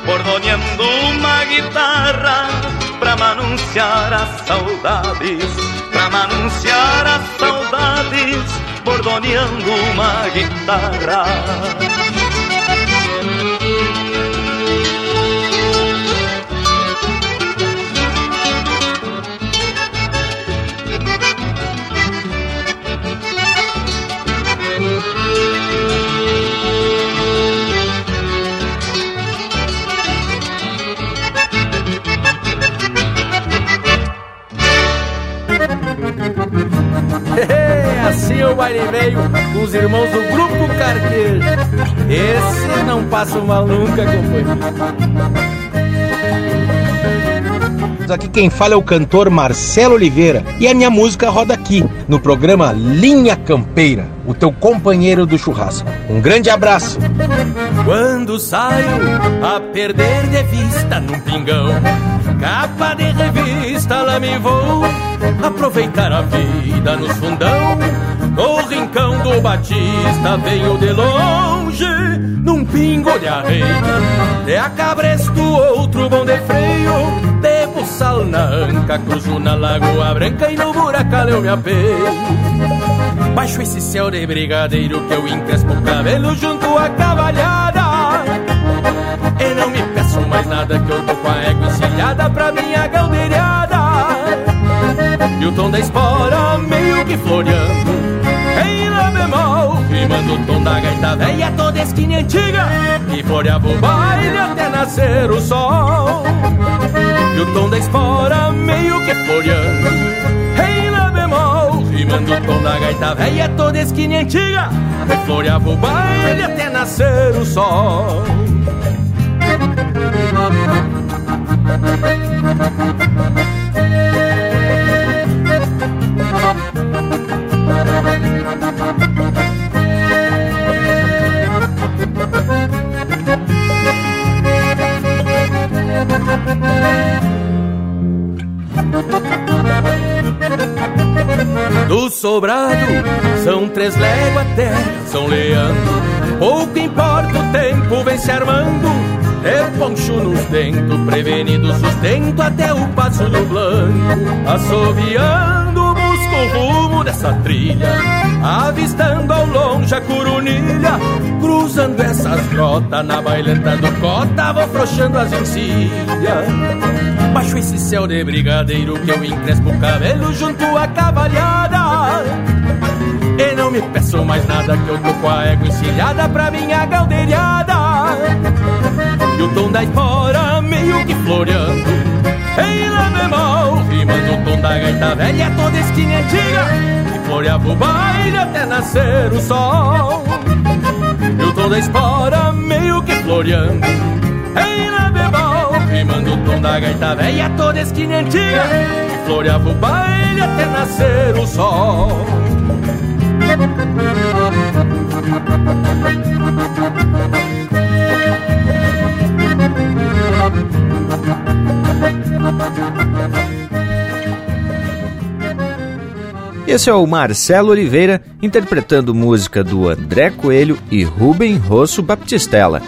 bordoneando uma guitarra, pra manunciar as saudades, pra manunciar as saudades, bordoneando uma guitarra. assim o baile veio com os irmãos do Grupo Carqueiro. Esse não passa mal nunca, companheiro. Aqui quem fala é o cantor Marcelo Oliveira e a minha música roda aqui no programa Linha Campeira, o teu companheiro do churrasco. Um grande abraço. Quando saio a perder de vista num pingão, capa de revista lá me vou aproveitar a vida nos fundão. No rincão do Batista venho de longe, num pingo de arreio. De a cabresto, outro bom de freio, de buçal na anca, cruzo na Lagoa Branca e no buracal eu me apeio. Baixo esse céu de brigadeiro que eu encrespo o cabelo junto à cavalhada. E não me peço mais nada que eu tô com a égua encilhada pra minha galdeirada. E o tom da espora meio que floreando. Em lá bemol Rimando o tom da gaita velha toda esquina antiga Que floreava o baile até nascer o sol. E o tom da espora meio que floreando. Em lá bemol Rimando o tom da gaita velha toda esquina antiga Que floreava o baile até nascer o sol Do sobrado são três léguas terra, São Leandro. Pouco importa o tempo, vem se armando. De poncho nos dentes, prevenido sustento até o passo do blanco. Assoviando busco o rumo dessa trilha. Avistando ao longe a curunilha. Cruzando essas grotas na bailanta do cota Vou frouxando as encilhas Baixo esse céu de brigadeiro que eu encrespo o cabelo junto à cavalhada. E não me peço mais nada que eu tô com a égua encilhada pra minha galdeirada. E o tom da espora meio que floreando. Em lá bemol, rimando o tom da gaita velha toda esquina antiga. Que floreava o baile até nascer o sol. E o tom da espora meio que floreando. Em lá bemol, rimando o tom da gaita velha toda esquina antiga Que floreava o baile até nascer o sol Esse é o Marcelo Oliveira interpretando música do André Coelho e Rubem Rosso Baptistella,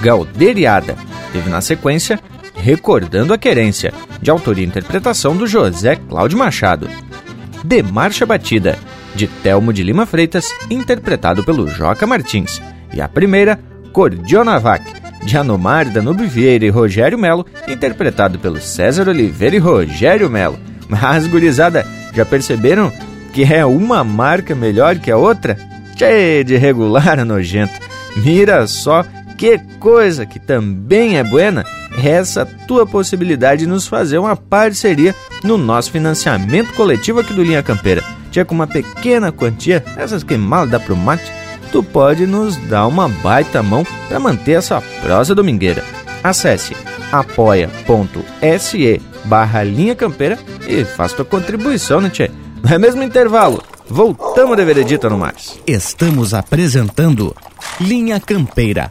Galderiada. Teve na sequência Recordando a Querência, de autoria e interpretação do José Cláudio Machado. De Marcha Batida, de Telmo de Lima Freitas, interpretado pelo Joca Martins. E a primeira, Cordionavac, de Anomar Danube Vieira e Rogério Melo, interpretado pelo César Oliveira e Rogério Melo. Mas, gurizada, já perceberam que é uma marca melhor que a outra? Cheio de regular nojento. Mira só que coisa que também é buena essa tua possibilidade de nos fazer uma parceria no nosso financiamento coletivo aqui do Linha Campeira. Tinha com uma pequena quantia, essas que mal dá pro mate, tu pode nos dar uma baita mão para manter essa prosa domingueira. Acesse apoia.se barra Linha Campeira e faça tua contribuição, né, tchê? Não é mesmo intervalo? Voltamos de veredita no mais. Estamos apresentando Linha Campeira,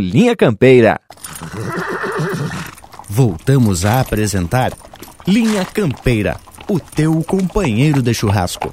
Linha Campeira. Voltamos a apresentar Linha Campeira, o teu companheiro de churrasco.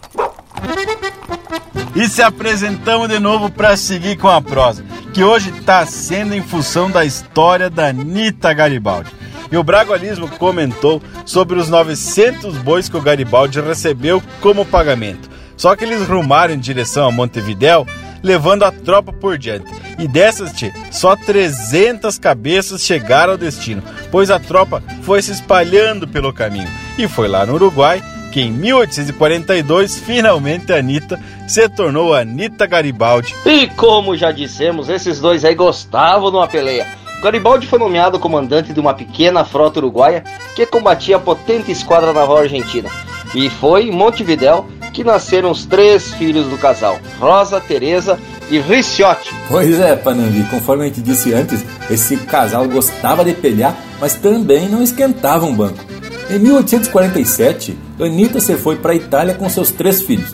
E se apresentamos de novo para seguir com a prosa, que hoje está sendo em função da história da Anitta Garibaldi. E o Bragualismo comentou sobre os 900 bois que o Garibaldi recebeu como pagamento. Só que eles rumaram em direção a Montevidéu, levando a tropa por diante. E dessas, tchê, só 300 cabeças chegaram ao destino, pois a tropa foi se espalhando pelo caminho. E foi lá no Uruguai que em 1842, finalmente a Anitta se tornou Anitta Garibaldi. E como já dissemos, esses dois aí gostavam de uma peleia. Garibaldi foi nomeado comandante de uma pequena frota uruguaia que combatia a potente esquadra naval argentina. E foi em Montevidéu que nasceram os três filhos do casal, Rosa, Teresa e Ricciotti. Pois é, Panambi, conforme a gente disse antes, esse casal gostava de pelear, mas também não esquentava um banco. Em 1847, Anitta se foi para a Itália com seus três filhos.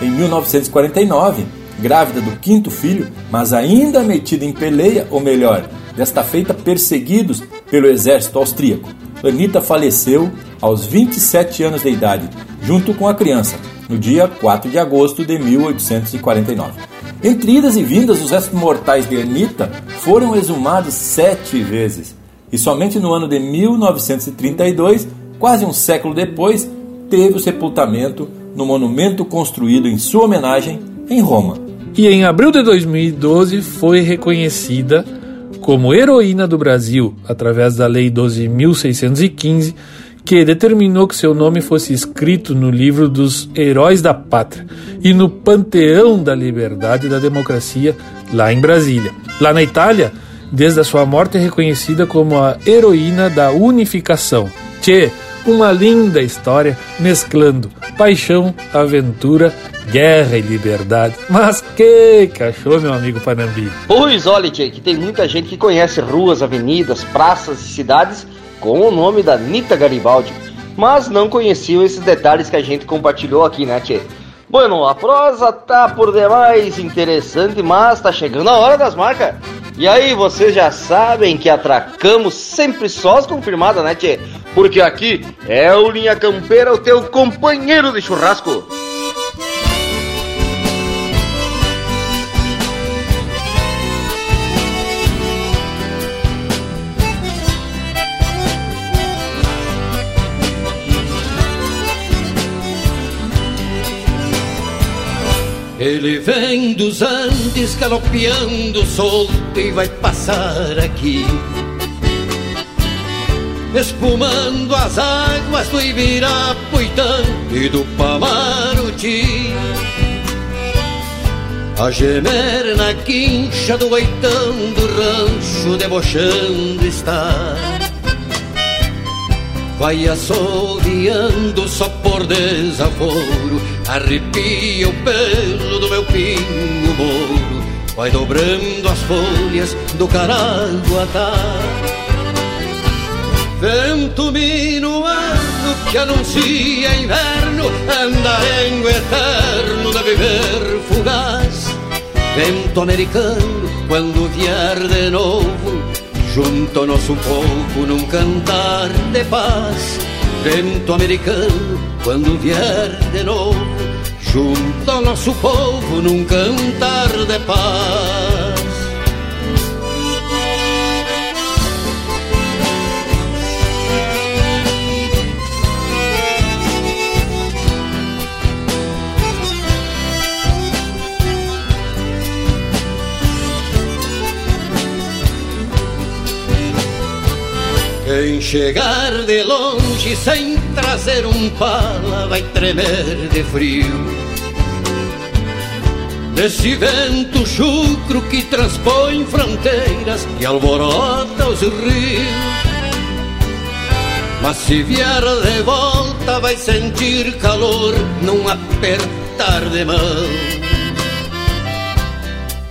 Em 1949, grávida do quinto filho, mas ainda metida em peleia, ou melhor, desta feita perseguidos pelo exército austríaco. Anitta faleceu aos 27 anos de idade, junto com a criança, no dia 4 de agosto de 1849. Entre idas e vindas, os restos mortais de Anitta foram exumados sete vezes. E somente no ano de 1932, quase um século depois, teve o sepultamento no monumento construído em sua homenagem em Roma. E em abril de 2012 foi reconhecida como heroína do Brasil através da Lei 12.615 que determinou que seu nome fosse escrito no livro dos Heróis da Pátria e no Panteão da Liberdade e da Democracia, lá em Brasília. Lá na Itália, desde a sua morte, é reconhecida como a heroína da unificação. Tchê, uma linda história mesclando paixão, aventura, guerra e liberdade. Mas que cachorro, meu amigo Panambi. Pois olha, tchê, que tem muita gente que conhece ruas, avenidas, praças e cidades com o nome da Nita Garibaldi, mas não conheciam esses detalhes que a gente compartilhou aqui, né, tchê? Bueno, a prosa tá por demais interessante, mas tá chegando a hora das marcas. E aí, vocês já sabem que atracamos sempre sós confirmada, né, tchê? Porque aqui é o Linha Campeira, o teu companheiro de churrasco. Ele vem dos Andes galopeando solto e vai passar aqui. Espumando as águas do Ibirapuitã e do Pamaruti. A gemer na quincha do oitão do rancho debochando está Vai assoviando só por desaforo. Arrepia o pelo do meu pingo moro. Vai dobrando as folhas do caraguatá. Vento minuano que anuncia inverno Andarengo eterno de viver fugaz. Vento americano quando vier de novo junto ao nosso povo num cantar de paz. Vento americano, quando vier de novo, junto ao nosso povo num cantar de paz. Quem chegar de longe sem trazer um pala vai tremer de frio. Desse vento chucro que transpõe fronteiras e alvorota os rios. Mas se vier de volta vai sentir calor num apertar de mão.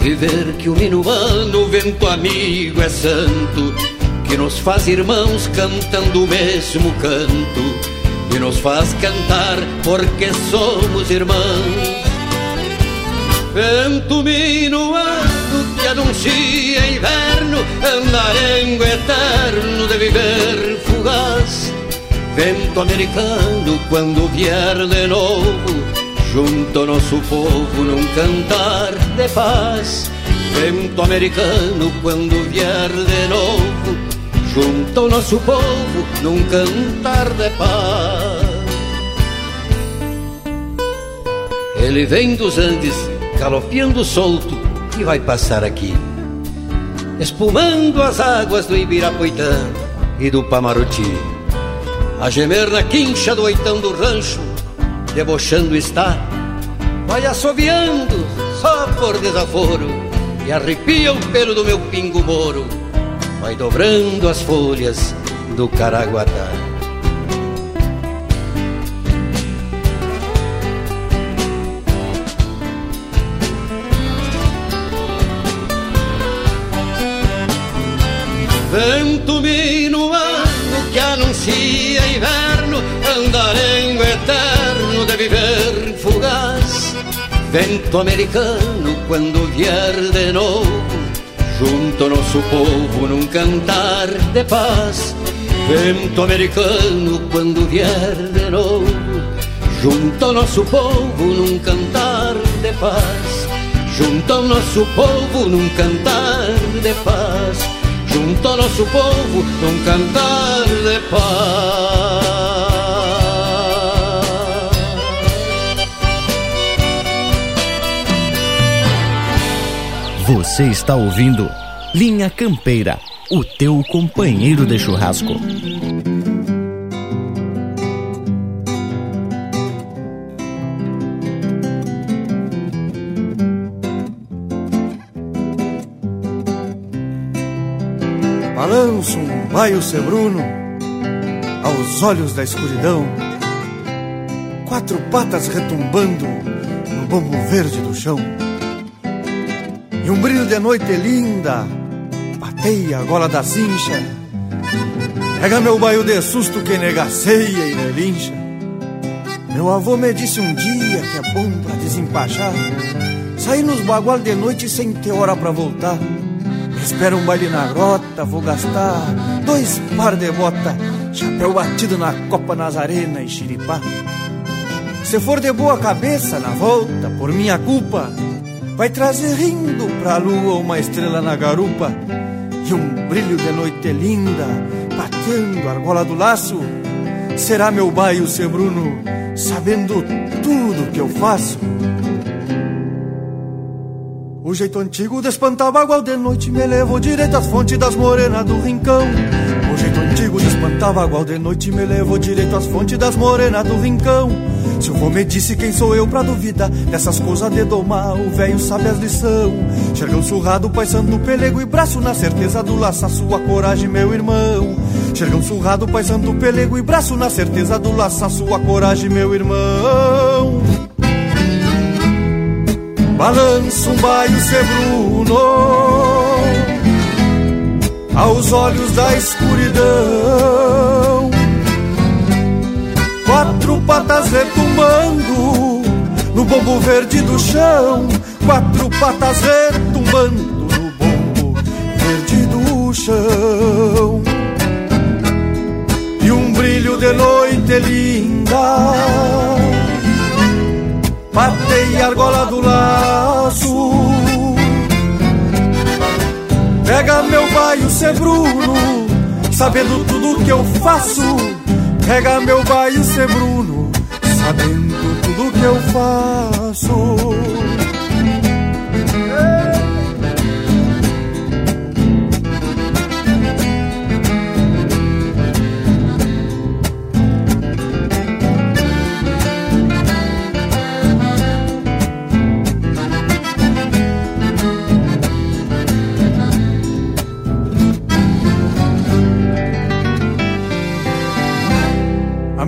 E ver que o minuano, vento amigo, é santo que nos faz irmãos cantando o mesmo canto e nos faz cantar porque somos irmãos. Vento minuano que anuncia inverno, andarengo eterno de viver fugaz. Vento americano quando vier de novo, junto ao nosso povo num cantar de paz. Vento americano quando vier de novo junto ao nosso povo num cantar de paz. Ele vem dos Andes, galopeando solto, e vai passar aqui, espumando as águas do Ibirapuitã e do Pamaruti. A gemer na quincha do oitão do rancho, debochando está, vai assoviando só por desaforo, e arrepia o pelo do meu pingo moro vai dobrando as folhas do Caraguatá. Vento minuano que anuncia inverno, andarengo eterno de viver fugaz. Vento americano quando vier de novo junto nosso povo num cantar de paz. Vento americano quando vier de novo, junto nosso povo num cantar de paz. Junto nosso povo num cantar de paz. Junto nosso povo num cantar de paz. Você está ouvindo Linha Campeira, o teu companheiro de churrasco. Balanço um baio sebruno aos olhos da escuridão, quatro patas retumbando no bambu verde do chão. E um brilho de noite linda pateia a gola da cincha. Pega meu baio de susto que negaceia e relincha. Meu avô me disse um dia que é bom pra desempachar. Sair nos bagual de noite sem ter hora pra voltar. Espera um baile na grota, vou gastar dois par de bota, chapéu batido na copa Nazarena e xiripá. Se for de boa cabeça na volta, por minha culpa, vai trazer rindo pra lua uma estrela na garupa e um brilho de noite linda, batendo a argola do laço. Será meu baio ser Bruno, sabendo tudo que eu faço. O jeito antigo de espantar bagual de noite me levou direito às fontes das morenas do rincão. O jeito antigo de espantar bagual de noite me levou direito às fontes das morenas do rincão. Se o vô me disse quem sou eu pra duvidar dessas coisas de domar, o velho sabe as lição. Xergão surrado, paisando pelego e braço na certeza do laço, sua coragem, meu irmão. Xergão surrado, paisando pelego e braço na certeza do laço, sua coragem, meu irmão. Balança um baio ser Bruno aos olhos da escuridão. Quatro patas retumbando no bombo verde do chão. Quatro patas retumbando no bombo verde do chão. E um brilho de noite linda Matei a argola do laço Pega meu baio ser Bruno Sabendo tudo que eu faço Pega meu baio ser Bruno Sabendo tudo que eu faço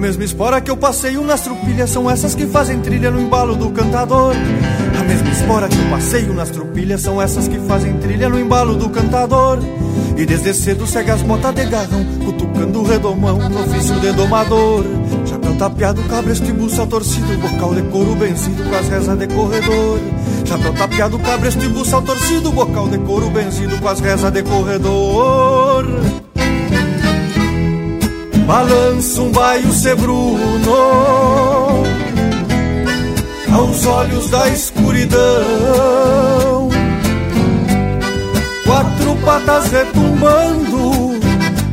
mesma espora que eu passeio nas trupilhas são essas que fazem trilha no embalo do cantador. A mesma espora que eu passeio nas trupilhas são essas que fazem trilha no embalo do cantador. E desde cedo segue as botas de garrão, cutucando o redomão no ofício de domador. Chapéu tapeado, cabresto e buça torcido, bocal de couro benzido com as rezas de corredor. Chapéu tapeado, cabresto e buça torcido, bocal de couro benzido com as rezas de corredor. Balança um baio ser Bruno aos olhos da escuridão. Quatro patas retumbando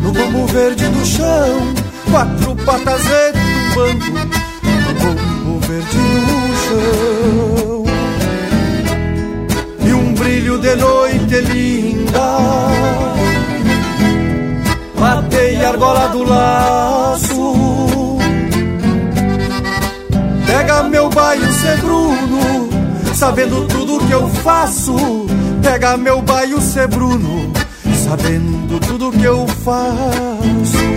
no bambu verde do chão. Quatro patas retumbando no bambu verde do chão. E um brilho de noite linda Matei a argola do laço. Pega meu baio ser Bruno Sabendo tudo que eu faço. Pega meu baio ser Bruno Sabendo tudo que eu faço.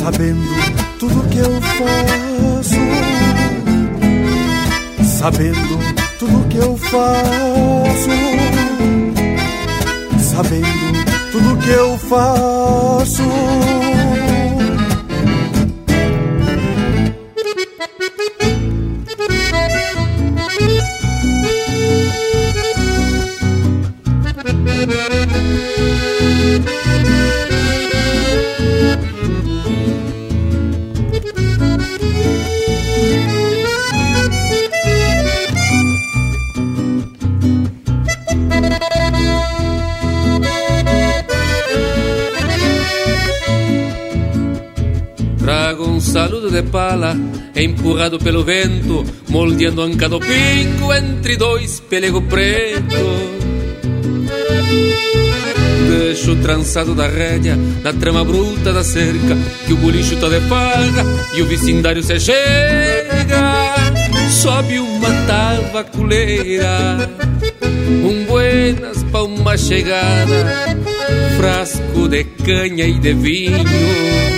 Sabendo tudo que eu faço. Sabendo tudo que eu faço. Sabendo tudo que eu faço. saludo de pala, empurrado pelo vento, moldeando anca do pingo entre dois pelego preto. Deixo trançado da rédea na trama bruta da cerca, que o bolicho tá de farra e o vecindário se chega. Sobe uma tavaculeira, um buenas pra uma chegada, frasco de canha e de vinho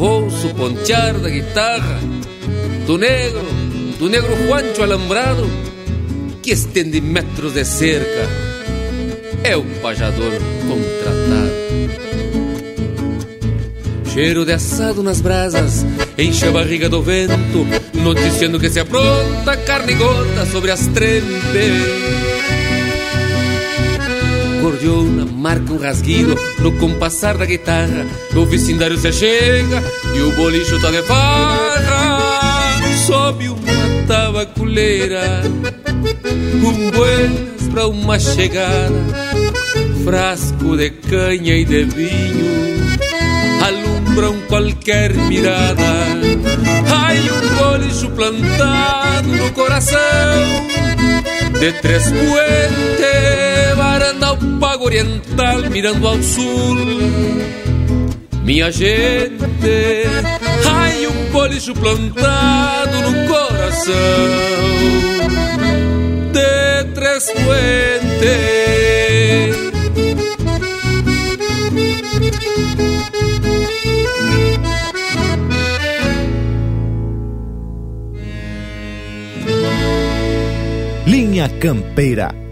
Ouço pontear da guitarra do negro, do negro Juancho alambrado que estende metros de cerca. É o pajador contratado. Cheiro de assado nas brasas, enche a barriga do vento, noticiando que se apronta carne gota sobre as trempes. Marca um rasguido no compassar da guitarra, o vecindário se chega e o bolicho tá de farra. Sobe uma tabaculeira, um buenas pra uma chegada, frasco de canha e de vinho alumbram qualquer mirada. Ai, um bolicho plantado no coração de Três Puentes, varanda ao pago oriental, mirando ao sul. Minha gente, ai, um bolicho plantado no coração de Três Puentes. Linha Campeira,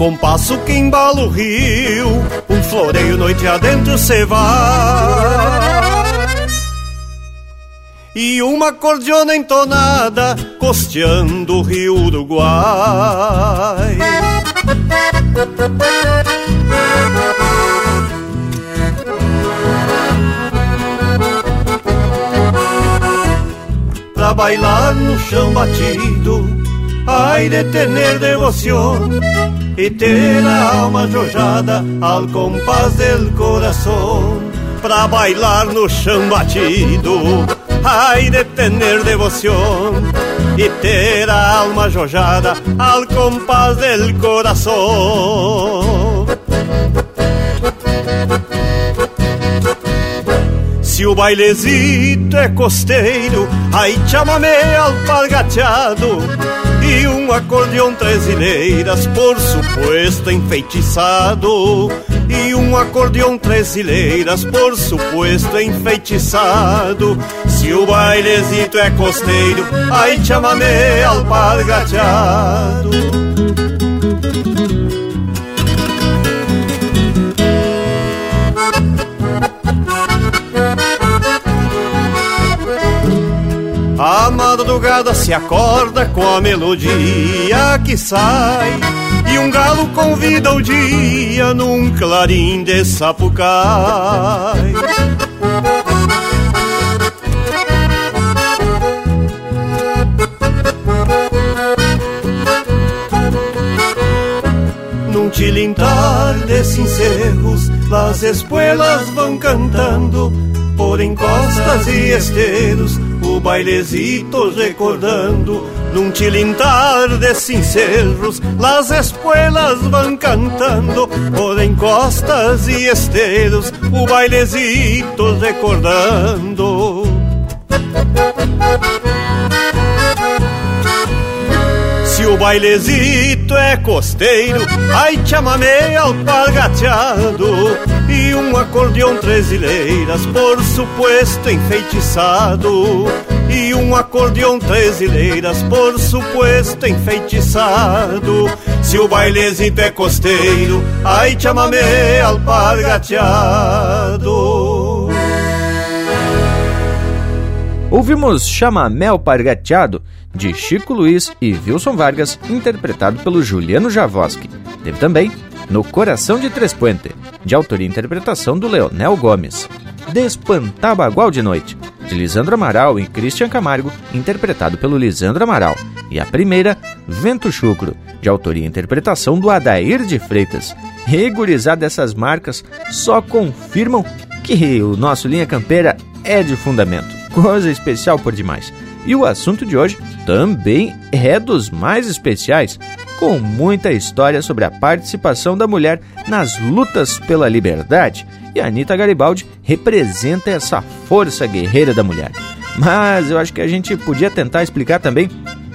Compasso que embala o rio, um floreio noite adentro cê vai. E uma cordiona entonada costeando o rio Uruguai. Pra bailar no chão batido, ai de tener devoción y ter a alma jojada al compás del corazón. Pra bailar no chão batido, ai de tener devoción y ter a alma jojada al compás del corazón. Se o bailezito é costeiro, aí chamamé alpargateado e um acordeão tresileiras, por suposto enfeitiçado. E um acordeão tresileiras, por suposto enfeitiçado. Se o bailezito é costeiro, aí chamamé alpargateado. Madrugada se acorda com a melodia que sai. E um galo convida o dia num clarim de sapucai. Num tilintar de cincerros Las espuelas vão cantando Por encostas e esteiros O bailezito recordando Num tilintar de cincerros Las espuelas vão cantando Por encostas e esteiros O bailezito recordando. Se o bailezito é costeiro, ai chamamé alpargateado E um acordeão tresileiras, por suposto enfeitiçado. E um acordeão tresileiras, por suposto enfeitiçado. Se o bailezito é costeiro, ai chamamé alpargateado. Ouvimos Chamamé Pargateado, de Chico Luiz e Wilson Vargas, interpretado pelo Juliano Javoski. Teve também No Coração de Três Puente, de autoria e interpretação do Leonel Gomes. Despantabagual de Noite, de Lisandro Amaral e Christian Camargo, interpretado pelo Lisandro Amaral. E a primeira, Vento Chucro, de autoria e interpretação do Adair de Freitas. Regularizar dessas marcas só confirmam que o nosso Linha Campeira é de fundamento coisa especial por demais. E o assunto de hoje também é dos mais especiais, com muita história sobre a participação da mulher nas lutas pela liberdade. E a Anitta Garibaldi representa essa força guerreira da mulher. Mas eu acho que a gente podia tentar explicar também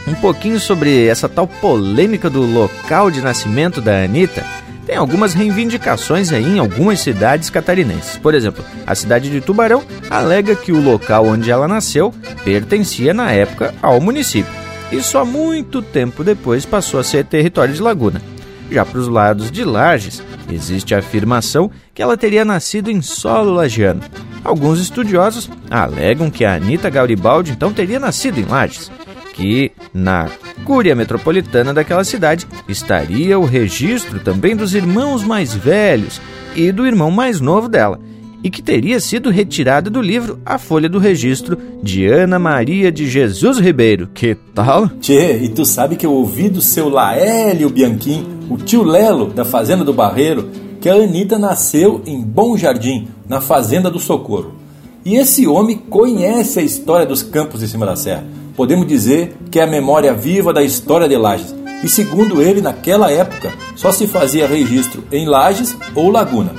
um pouquinho sobre essa tal polêmica do local de nascimento da Anitta tem algumas reivindicações aí em algumas cidades catarinenses. Por exemplo, a cidade de Tubarão alega que o local onde ela nasceu pertencia na época ao município e só muito tempo depois passou a ser território de Laguna. Já para os lados de Lages, existe a afirmação que ela teria nascido em solo lagiano. Alguns estudiosos alegam que a Anitta Garibaldi então teria nascido em Lages que na Cúria Metropolitana daquela cidade estaria o registro também dos irmãos mais velhos e do irmão mais novo dela, e que teria sido retirada do livro A Folha do Registro de Ana Maria de Jesus Ribeiro. Que tal? Tchê, e tu sabe que eu ouvi do seu Laélio Bianchim, o tio Lelo da Fazenda do Barreiro, que a Anitta nasceu em Bom Jardim, na Fazenda do Socorro. E esse homem conhece a história dos campos de cima da serra podemos dizer que é a memória viva da história de Lages. E segundo ele, naquela época, só se fazia registro em Lages ou Laguna.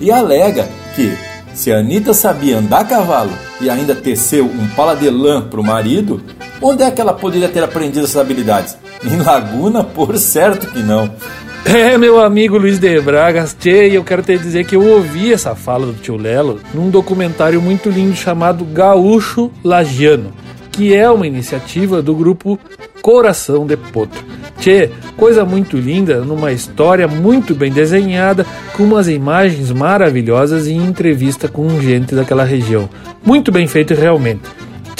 E alega que, se a Anitta sabia andar a cavalo e ainda teceu um pala de lã para o marido, onde é que ela poderia ter aprendido essas habilidades? Em Laguna, por certo que não. É, meu amigo Luiz de Bragas, tchê, eu quero te dizer que eu ouvi essa fala do tio Lelo num documentário muito lindo chamado Gaúcho Lagiano que é uma iniciativa do grupo Coração de Potro. Tchê, coisa muito linda, numa história muito bem desenhada, com umas imagens maravilhosas e entrevista com gente daquela região. Muito bem feito realmente.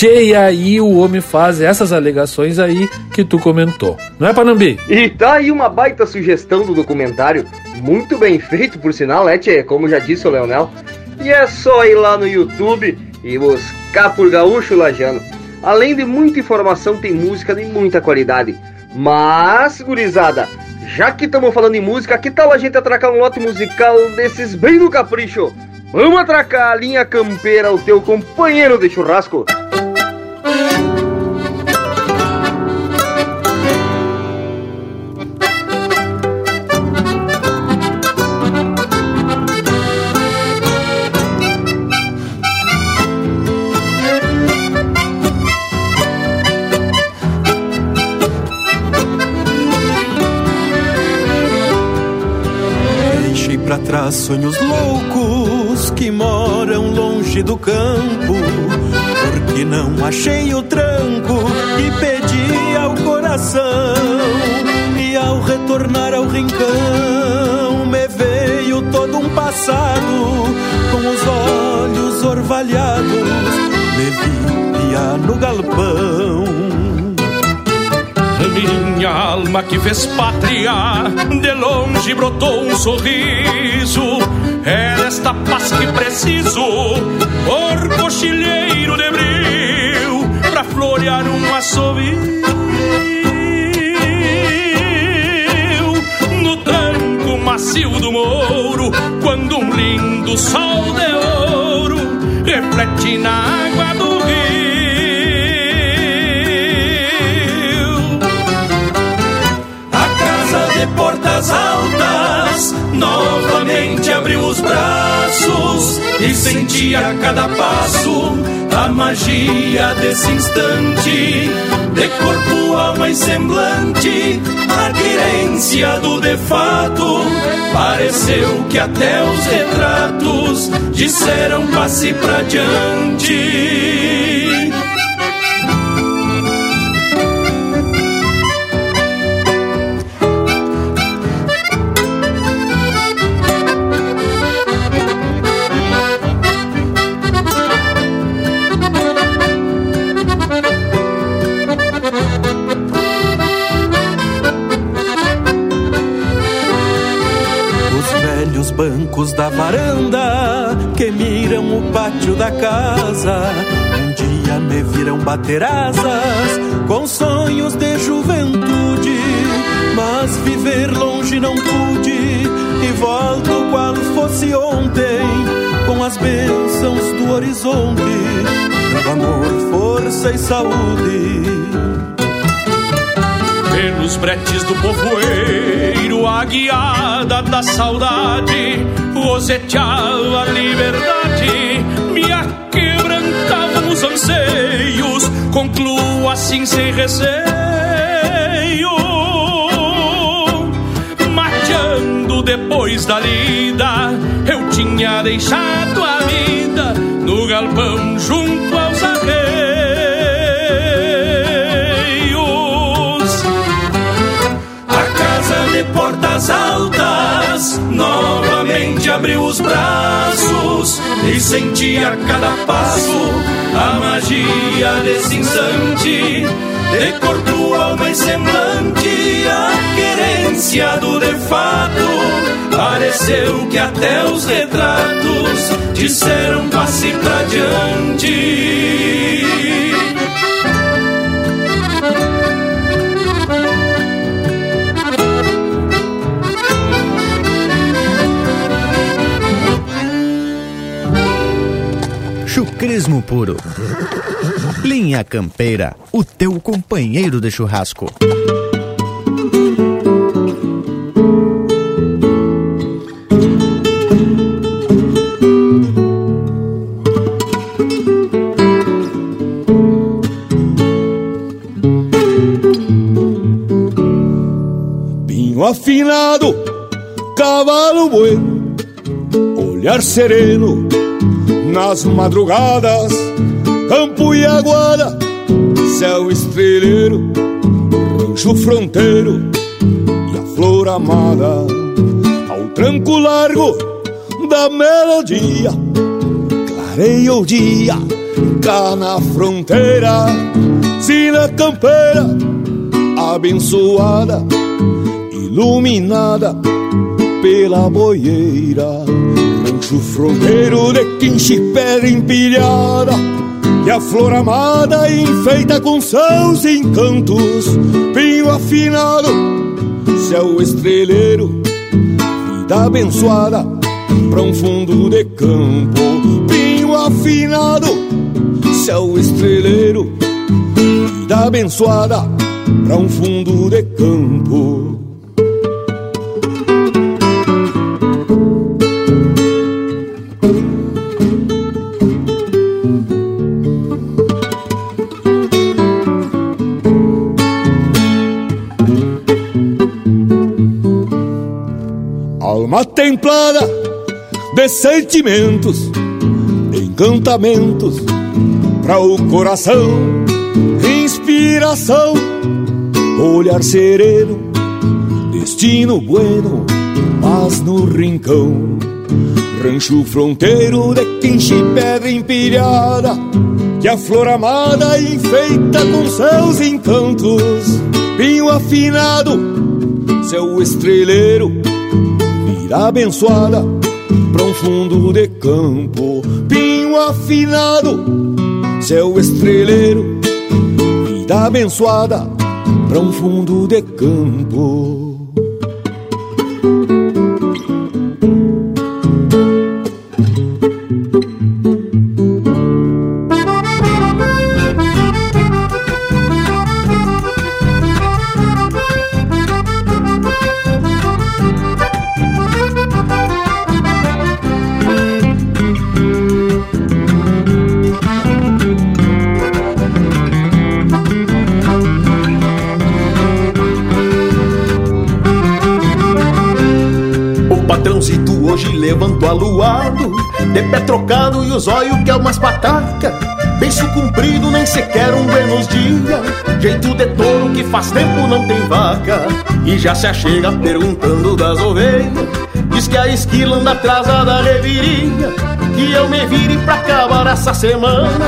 E aí o homem faz essas alegações aí que tu comentou. Não é, Panambi? E tá aí uma baita sugestão do documentário, muito bem feito por sinal, né, Tchê? Como já disse o Leonel. E é só ir lá no YouTube e buscar por Gaúcho Lajano. Além de muita informação, tem música de muita qualidade. Mas, gurizada, já que estamos falando em música, que tal a gente atracar um lote musical desses bem no capricho? Vamos atracar a linha campeira, o teu companheiro de churrasco. Sonhos loucos que moram longe do campo. Porque não achei o tranco e pedi ao coração. E ao retornar ao rincão, me veio todo um passado, com os olhos orvalhados, me via no galpão minha alma que fez pátria, de longe brotou um sorriso. É desta paz que preciso, por cochilheiro de bril, pra florear um assovio. No tranco macio do mouro, quando um lindo sol de ouro reflete na água do portas altas, novamente abriu os braços e sentia a cada passo a magia desse instante, de corpo, alma e semblante, a querência do de fato. Pareceu que até os retratos disseram passe pra diante. Da varanda que miram o pátio da casa. Um dia me viram bater asas com sonhos de juventude, mas viver longe não pude e volto qual fosse ontem com as bênçãos do horizonte, do amor, força e saúde. Pelos bretes do povoeiro, a guiada da saudade, roseteava a liberdade, me aquebrantavam os anseios, concluo assim sem receio. Mateando depois da lida, eu tinha deixado a vida no galpão junto portas altas, novamente abriu os braços e senti a cada passo a magia desse instante. De corpo, alma e semblante, a querência do de fato. Pareceu que até os retratos disseram passe pra diante. Chucrismo puro. Linha Campeira, o teu companheiro de churrasco. Pinho afinado, cavalo bueno, olhar sereno nas madrugadas, campo e aguada, céu estreleiro, rancho fronteiro e a flor amada, ao tranco largo da melodia, clareia o dia, cá na fronteira, sina campeira, abençoada, iluminada pela boieira rancho fronteiro de quinche pedra empilhada E a flor amada enfeita com seus encantos Pinho afinado, céu estreleiro Vida abençoada pra um fundo de campo Pinho afinado, céu estreleiro Vida abençoada pra um fundo de campo alma templada de sentimentos, de encantamentos para o coração, inspiração, olhar sereno, destino bueno, paz no rincão. Rancho fronteiro de quinche pedra empilhada, que a flor amada enfeita com seus encantos. Pinho afinado, seu estreleiro vida abençoada pra um fundo de campo, pinho afinado, céu estreleiro, vida abençoada pra um fundo de campo. Os olhos que é umas pataca Beiço comprido, nem sequer um buenos dia Jeito de touro que faz tempo não tem vaca. E já se achega perguntando das ovelhas. Diz que a esquila anda atrasada da reviria. Que eu me vire pra acabar essa semana.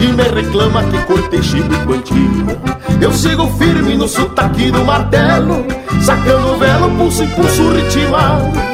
E me reclama que cortei chico quantia Eu sigo firme no sotaque do martelo. Sacando o velo, pulso e pulso ritmado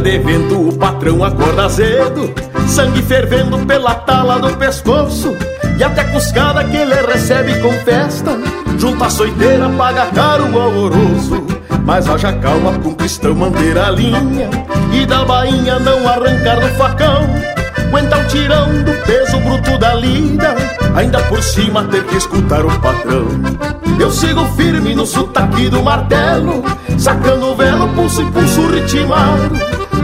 Dia de vento o patrão acorda cedo Sangue fervendo pela tala do pescoço E até cuscada que ele recebe com festa Junta a soiteira, paga caro o alvoroço. Mas haja calma um cristão manter a linha E da bainha não arrancar do facão. Aguenta o tirão do peso bruto da lida Ainda por cima ter que escutar o patrão. Eu sigo firme no sotaque do martelo Sacando o velo, pulso e pulso ritmado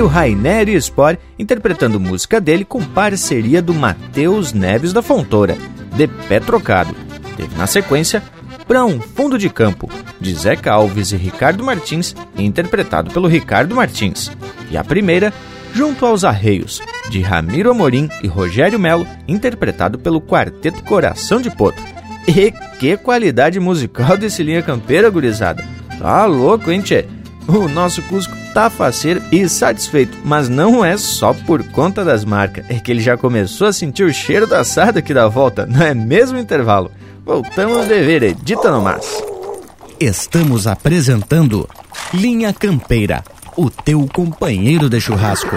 Tá aí o Rainer Spore interpretando música dele com parceria do Matheus Neves da Fontoura, de Pé Trocado. Teve na sequência um Fundo de Campo, de Zeca Alves e Ricardo Martins, interpretado pelo Ricardo Martins. E a primeira, Junto aos Arreios, de Ramiro Amorim e Rogério Melo, interpretado pelo Quarteto Coração de Potro. E que qualidade musical desse linha campeira, gurizada! Tá louco, hein, tchê? O nosso Cusco tá faceiro e satisfeito, mas não é só por conta das marcas, é que ele já começou a sentir o cheiro do assado aqui da volta, não é mesmo intervalo? Voltamos de ver, edita no mas. Estamos apresentando Linha Campeira, o teu companheiro de churrasco.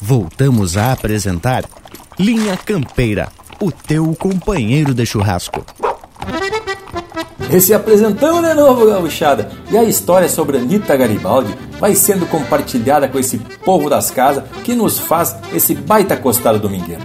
Voltamos a apresentar Linha Campeira, o teu companheiro de churrasco. E se apresentamos de novo, gauchada. E a história sobre Anitta Garibaldi vai sendo compartilhada com esse povo das casas que nos faz esse baita costado domingueiro.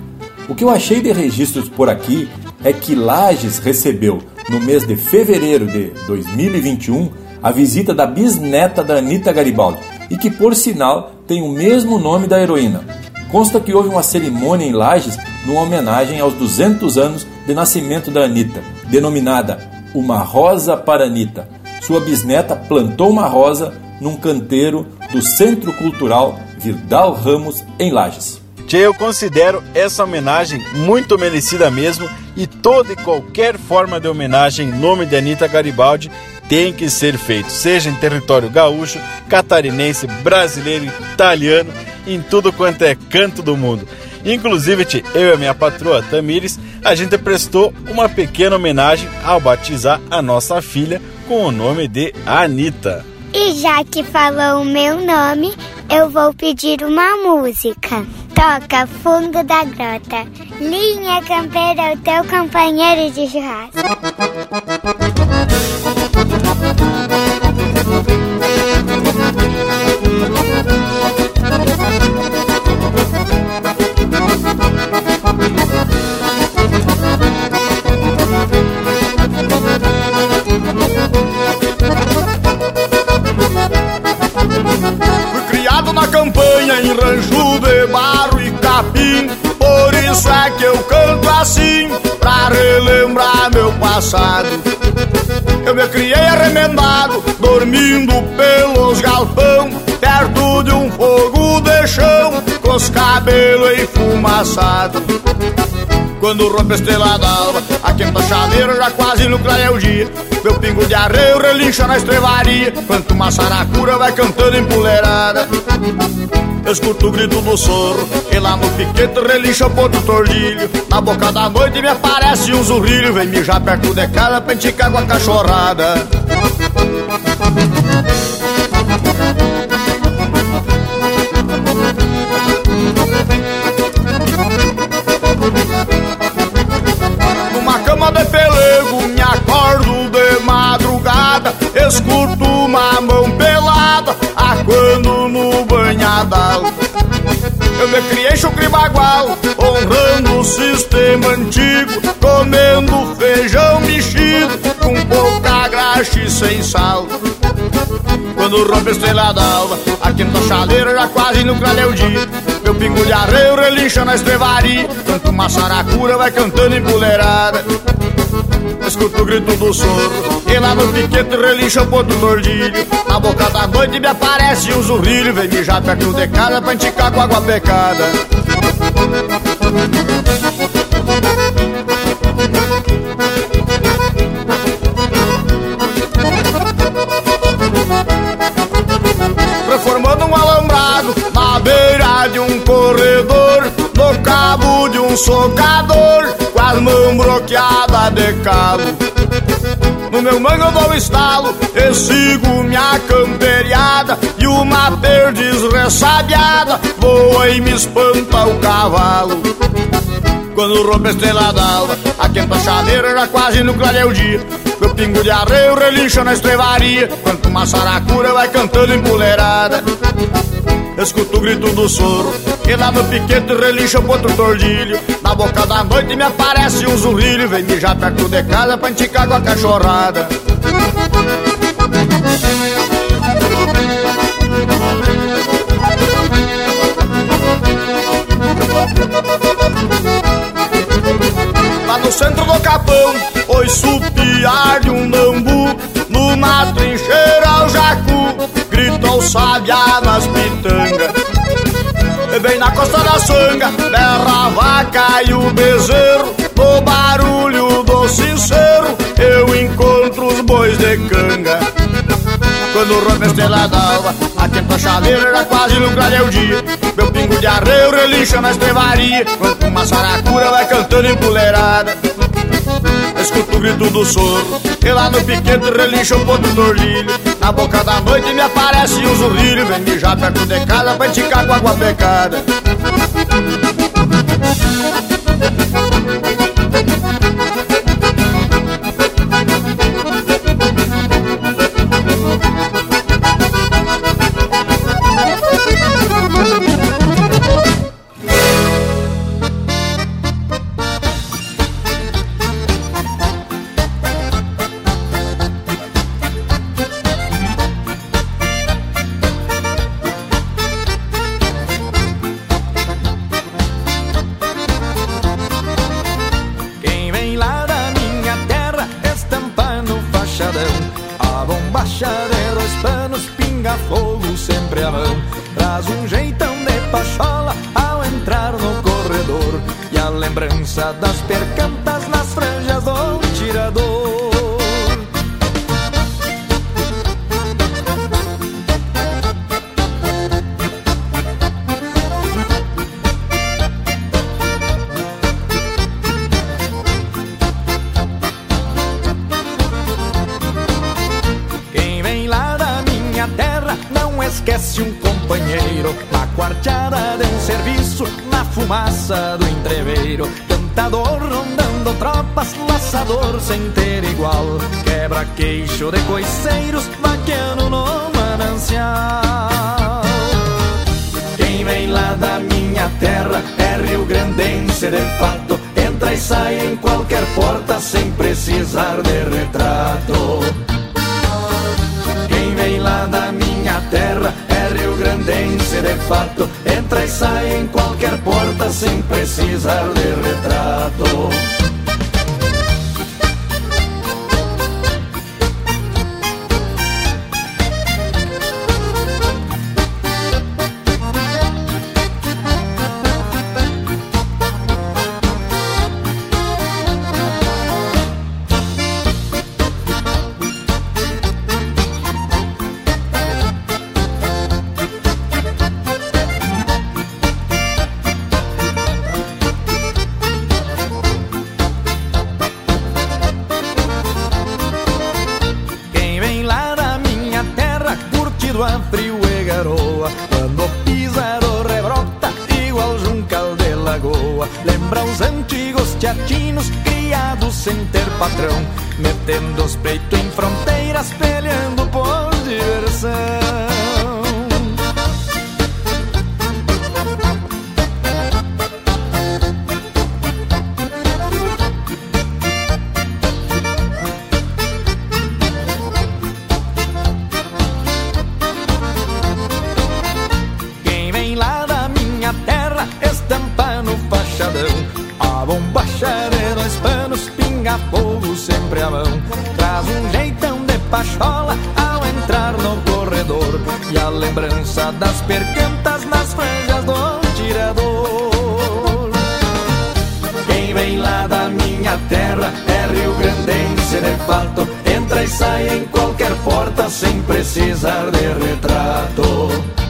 O que eu achei de registros por aqui é que Lages recebeu, no mês de fevereiro de 2021, a visita da bisneta da Anitta Garibaldi, e que, por sinal, tem o mesmo nome da heroína. Consta que houve uma cerimônia em Lages numa homenagem aos 200 anos de nascimento da Anitta, denominada Uma Rosa para Anitta. Sua bisneta plantou uma rosa num canteiro do Centro Cultural Virdal Ramos, em Lages. Tchê, eu considero essa homenagem muito merecida mesmo e toda e qualquer forma de homenagem em nome de Anitta Garibaldi tem que ser feito, seja em território gaúcho, catarinense, brasileiro, italiano, em tudo quanto é canto do mundo. Inclusive, eu e a minha patroa Tamires, a gente prestou uma pequena homenagem ao batizar a nossa filha com o nome de Anitta. E já que falou o meu nome, eu vou pedir uma música. Toca fundo da grota. Linha Campeira, o teu companheiro de churrasco. Fui criado na campanha em rancho de bar capim. Por isso é que eu canto assim, pra relembrar meu passado. Eu me criei arremendado, dormindo pelos galpão, perto de um fogo de chão, com os cabelos enfumaçados. Quando rompe a estrela d'alva, a quinta chaveira já quase no clareia o dia. Meu pingo de arreio relincha na estrevaria, quanto uma saracura vai cantando empoleirada. Escuto o grito do sorro, e lá no piquete relincha o ponto tordilho. Na boca da noite me aparece um zurrilho, vem mijar perto de casa pra com a cachorrada. Escuto uma mão pelada Aquando no banhadal. Eu me criei chucre bagual Honrando o sistema antigo Comendo feijão mexido Com pouca graxa e sem sal. Quando rompe a estrela d'alva A quinta chaleira já quase no clareia o dia Meu pingo de arreio relincha na estrevaria Canto uma saracura vai cantando empoleirada Escuto o grito do soro E lá no piquete relincha o ponto tordilho Na boca da noite me aparece um zurrilho Vem mijar perto de casa pra enticar com água pecada. Reformando um alambrado na beira de um corredor No cabo de um socador as mãos bloqueadas de calo No meu mango eu dou estalo E sigo minha camperiada. E uma perdiz ressabiada Voa e me espanta o cavalo. Quando rompe a estrela d'alva A quinta chaleira já quase no clareia o dia. Meu pingo de arreio relincha na estrevaria Quanto uma saracura vai cantando empoleirada Escuto o grito do soro E lá no piquete relincha o ponto tordilho. Na boca da noite me aparece um zurrilho Vem mijar perto de casa pra enticar com a cachorrada. Lá no centro do capão, ouço piar de um sanga, berra a vaca e o bezerro. No barulho do sincero, eu encontro os bois de canga. Quando rompe a estrela d'alva A quinta chaleira já quase clareia o dia. Meu pingo de arreio relincha na estrevaria Quanto uma saracura vai cantando empoleirada Escuto o grito do soro. E lá no piquete relincha o ponto tordilho Na boca da noite me aparece um zurrilho. Vem mijar perto de casa pra enticar com água pecada Quem de coiceiros, sempre a mão. Traz um jeitão de pachola ao entrar no corredor. E a lembrança das percantas nas franjas do tirador. Quem vem lá da minha terra é Rio Grandense de fato. Entra e sai em qualquer porta sem precisar de retrato.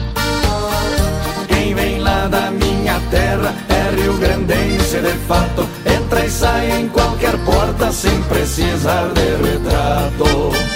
Terra é Rio Grandense de fato entra e sai em qualquer porta sem precisar de retrato.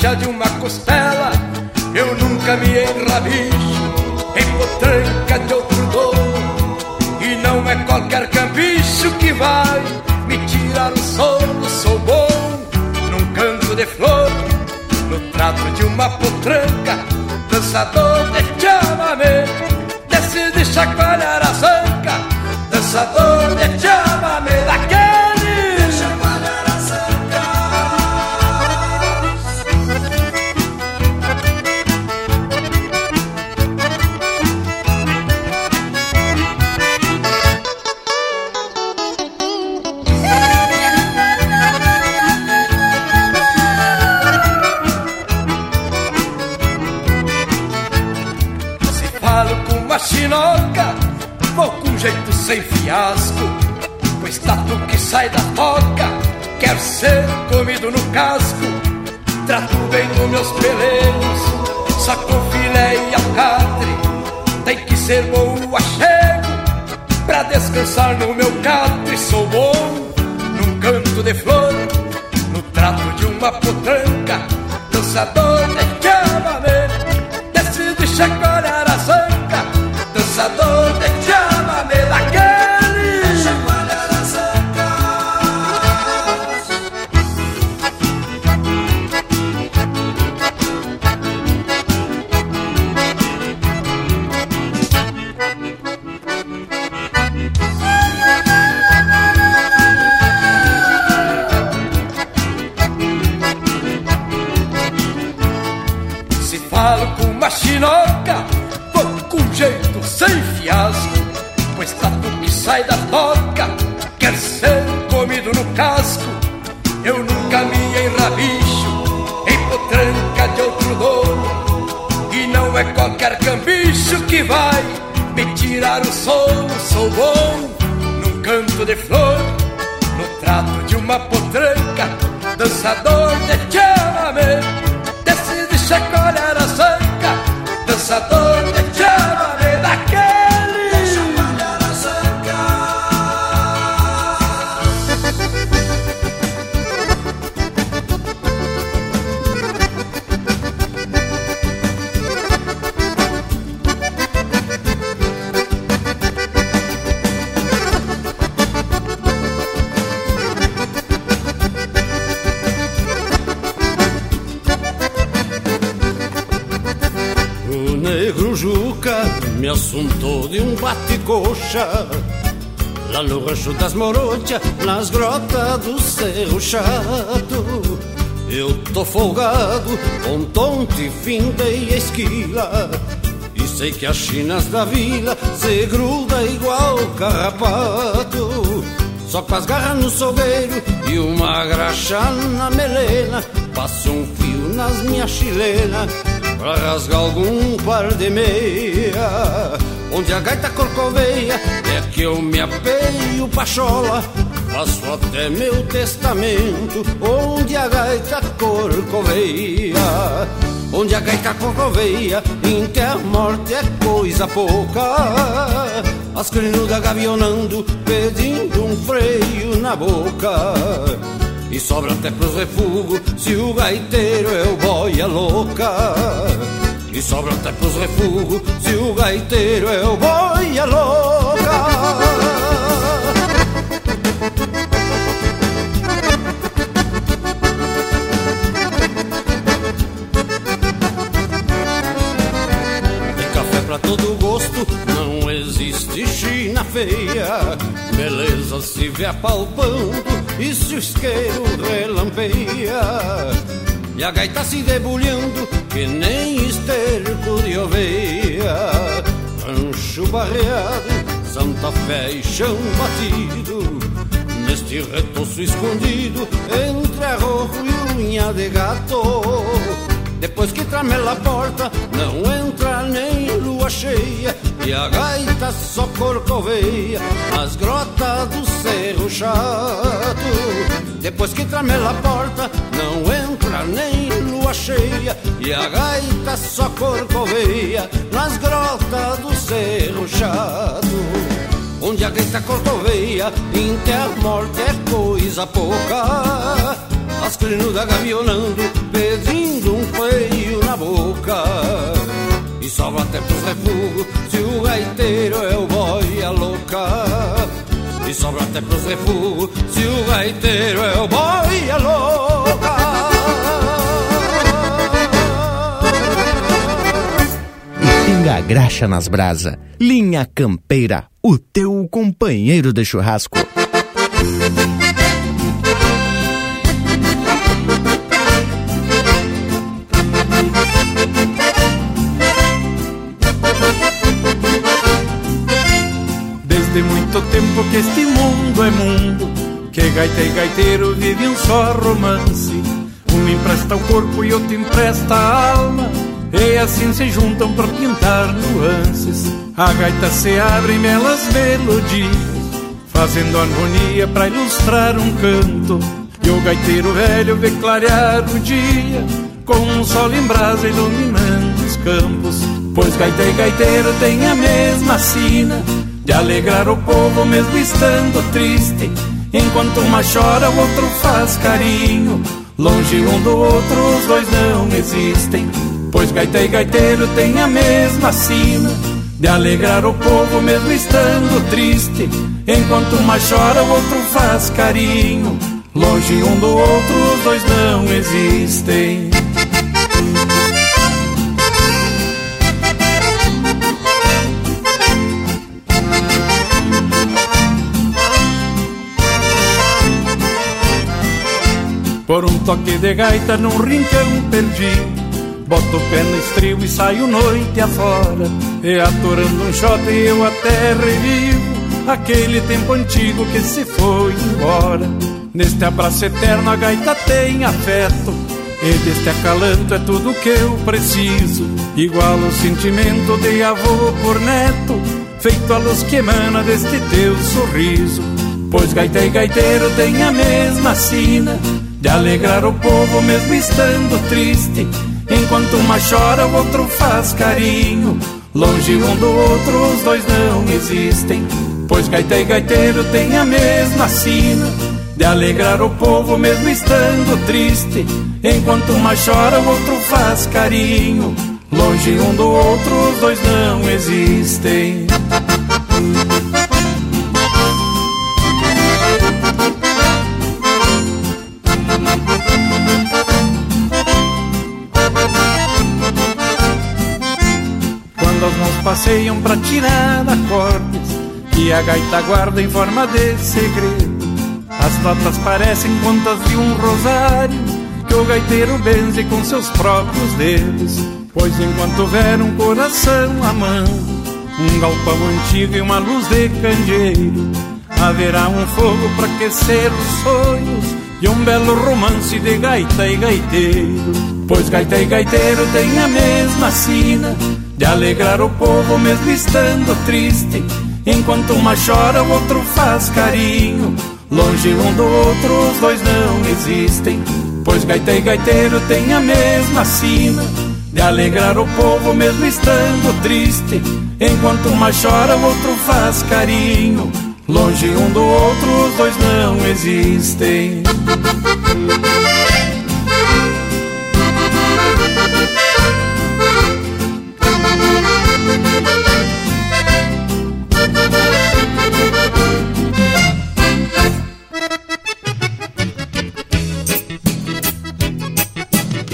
Graxa de uma folgado, com tonte, findei a esquila. E sei que as chinas da vila se gruda igual carrapato. Só com as garras no sogueiro e uma graxa na melena Passo um fio nas minhas chilenas Pra rasgar algum par de meia. Onde a gaita corcoveia É que eu me apeio pachola Faço até meu testamento. Onde a gaita corcoveia Onde a gaita corcoveia Em que a morte é coisa pouca As crinudas gavionando Pedindo um freio na boca e sobra até pros refugos se o gaiteiro é o boia louca. E sobra até pros refugos se o gaiteiro é o boia louca. Beleza se vê apalpando e se o isqueiro relampeia. E a gaita se debulhando que nem esterco de oveia. Rancho barreado, Santa Fé e chão batido. Neste retoço escondido entre arrojo e unha de gato. Depois que tramela a porta, não entra nem lua cheia E a gaita só corcoveia nas grotas do Cerro Chato. Depois que tramela a porta, não entra nem lua cheia E a gaita só corcoveia nas grotas do Cerro Chato. Onde a gaita corcoveia, que a morte é coisa pouca. As crinudas gavionando, pedindo um feio na boca. E sobra até pros refugos, o gaiteiro é o boia louca. E sobra até pros refugos, se o gaiteiro é o boia louca. E pinga graxa nas brasa, linha campeira, o teu companheiro de churrasco. Muito tempo que este mundo é mundo Que gaita e gaiteiro vivem um só romance. Um empresta o corpo e outro empresta a alma E assim se juntam para pintar nuances. A gaita se abre em belas melodias Fazendo harmonia para ilustrar um canto. E o gaiteiro velho vê clarear o dia Com um sol em brasa iluminando os campos. Pois gaita e gaiteiro têm a mesma sina de alegrar o povo mesmo estando triste. Enquanto uma chora, o outro faz carinho. Longe um do outro, os dois não existem. Pois gaita e gaiteiro têm a mesma sina de alegrar o povo mesmo estando triste. Enquanto uma chora, o outro faz carinho. Longe um do outro, os dois não existem. Por um toque de gaita num rincão perdi. Boto o pé no estribo e saio noite afora. E atorando um shot eu até revivo Aquele tempo antigo que se foi embora. Neste abraço eterno a gaita tem afeto. E deste acalanto é tudo que eu preciso. Igual o sentimento de avô por neto Feito a luz que emana deste teu sorriso. Pois gaita e gaiteiro tem a mesma sina de alegrar o povo mesmo estando triste. Enquanto uma chora, o outro faz carinho. Longe um do outro, os dois não existem. Pois gaita e gaiteiro têm a mesma sina de alegrar o povo mesmo estando triste. Enquanto uma chora, o outro faz carinho. Longe um do outro, os dois não existem. Passeiam pra tirar acordes que a gaita guarda em forma de segredo. As notas parecem contas de um rosário que o gaiteiro benze com seus próprios dedos. Pois enquanto houver um coração amando, um galpão antigo e uma luz de candeeiro, haverá um fogo para aquecer os sonhos e um belo romance de gaita e gaiteiro. Pois gaita e gaiteiro têm a mesma sina de alegrar o povo mesmo estando triste. Enquanto uma chora, o outro faz carinho. Longe um do outro, os dois não existem. Pois gaita e gaiteiro têm a mesma sina de alegrar o povo mesmo estando triste. Enquanto uma chora, o outro faz carinho. Longe um do outro, os dois não existem.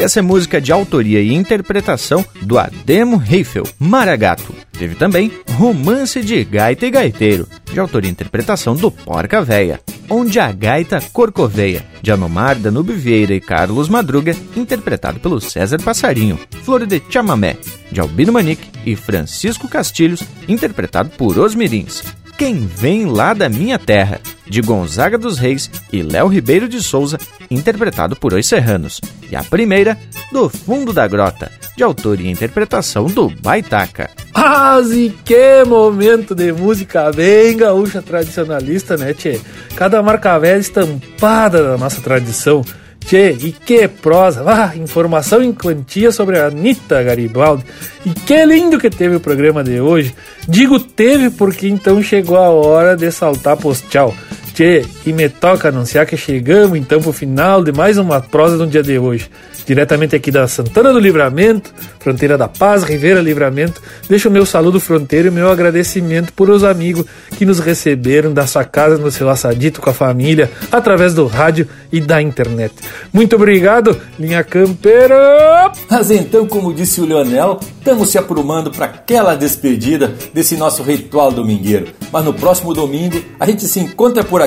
Essa é música de autoria e interpretação do Ademo Heifel, Maragato. Teve também Romance de Gaita e Gaiteiro, de autoria e interpretação do Porca Véia. Onde a Gaita Corcoveia, de Anomar Danube Vieira e Carlos Madruga, interpretado pelo César Passarinho. Flor de Chamamé, de Albino Manique e Francisco Castilhos, interpretado por Os Mirins. Quem Vem Lá da Minha Terra, de Gonzaga dos Reis e Léo Ribeiro de Souza, interpretado por Os Serranos. E a primeira, Do Fundo da Grota, de autoria e interpretação do Baitaca. Ah, e que momento de música bem gaúcha tradicionalista, né, tchê? Cada marca velha estampada da nossa tradição. Tchê, e que prosa! Ah, informação em quantia sobre a Anitta Garibaldi. E que lindo que teve o programa de hoje. Digo teve porque então chegou a hora de saltar postal. Tchê, e me toca anunciar que chegamos então pro final de mais uma prosa do dia de hoje diretamente aqui da Santana do Livramento, Fronteira da Paz, Ribeira Livramento. Deixo o meu saludo fronteiro e meu agradecimento por os amigos que nos receberam da sua casa no seu assadito com a família, através do rádio e da internet. Muito obrigado, linha campeira! Mas então, como disse o Leonel, estamos se aprumando para aquela despedida desse nosso ritual domingueiro. Mas no próximo domingo a gente se encontra por aqui.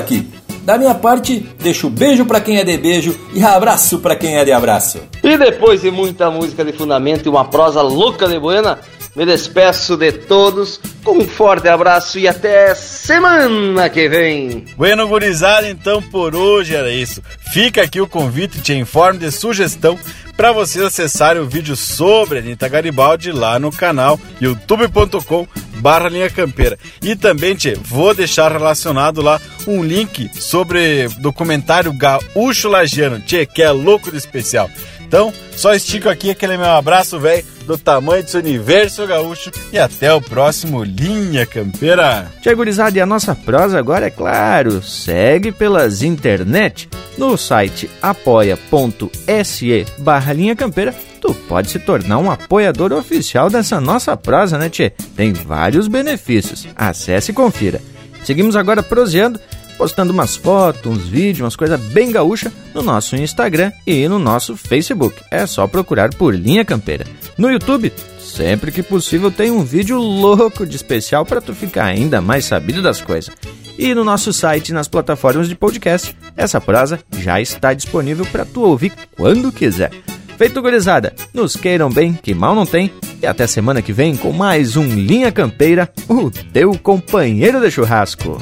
Da minha parte, deixo beijo para quem é de beijo e abraço para quem é de abraço. E depois de muita música de fundamento e uma prosa louca de buena, me despeço de todos com um forte abraço e até semana que vem. Bueno, gurizada, então por hoje era isso. Fica aqui o convite e te informo de sugestão para vocês acessarem o vídeo sobre a Anitta Garibaldi lá no canal youtube.com barra linha campeira. E também, tchê, vou deixar relacionado lá um link sobre documentário Gaúcho Lagiano, tchê, que é louco de especial. Então, só estico aqui aquele meu abraço, velho, do tamanho desse universo gaúcho e até o próximo Linha Campeira. Tia Gurizada, e a nossa prosa agora, é claro, segue pelas internet no site apoia.se barra Linha Campeira tu pode se tornar um apoiador oficial dessa nossa prosa, né, Tchê? Tem vários benefícios. Acesse e confira. Seguimos agora proseando postando umas fotos, uns vídeos, umas coisas bem gaúcha no nosso Instagram e no nosso Facebook. É só procurar por Linha Campeira. No YouTube, sempre que possível, tem um vídeo louco de especial para tu ficar ainda mais sabido das coisas. E no nosso site e nas plataformas de podcast, essa prosa já está disponível para tu ouvir quando quiser. Feito gurizada, nos queiram bem, que mal não tem, e até semana que vem com mais um Linha Campeira, o teu companheiro de churrasco.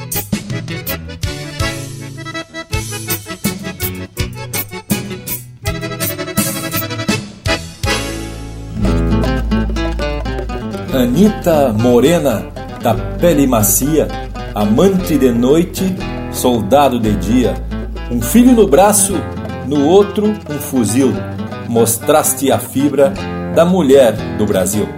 Anita Morena, da pele macia, amante de noite, soldado de dia, um filho no braço, no outro um fuzil, mostraste a fibra da mulher do Brasil.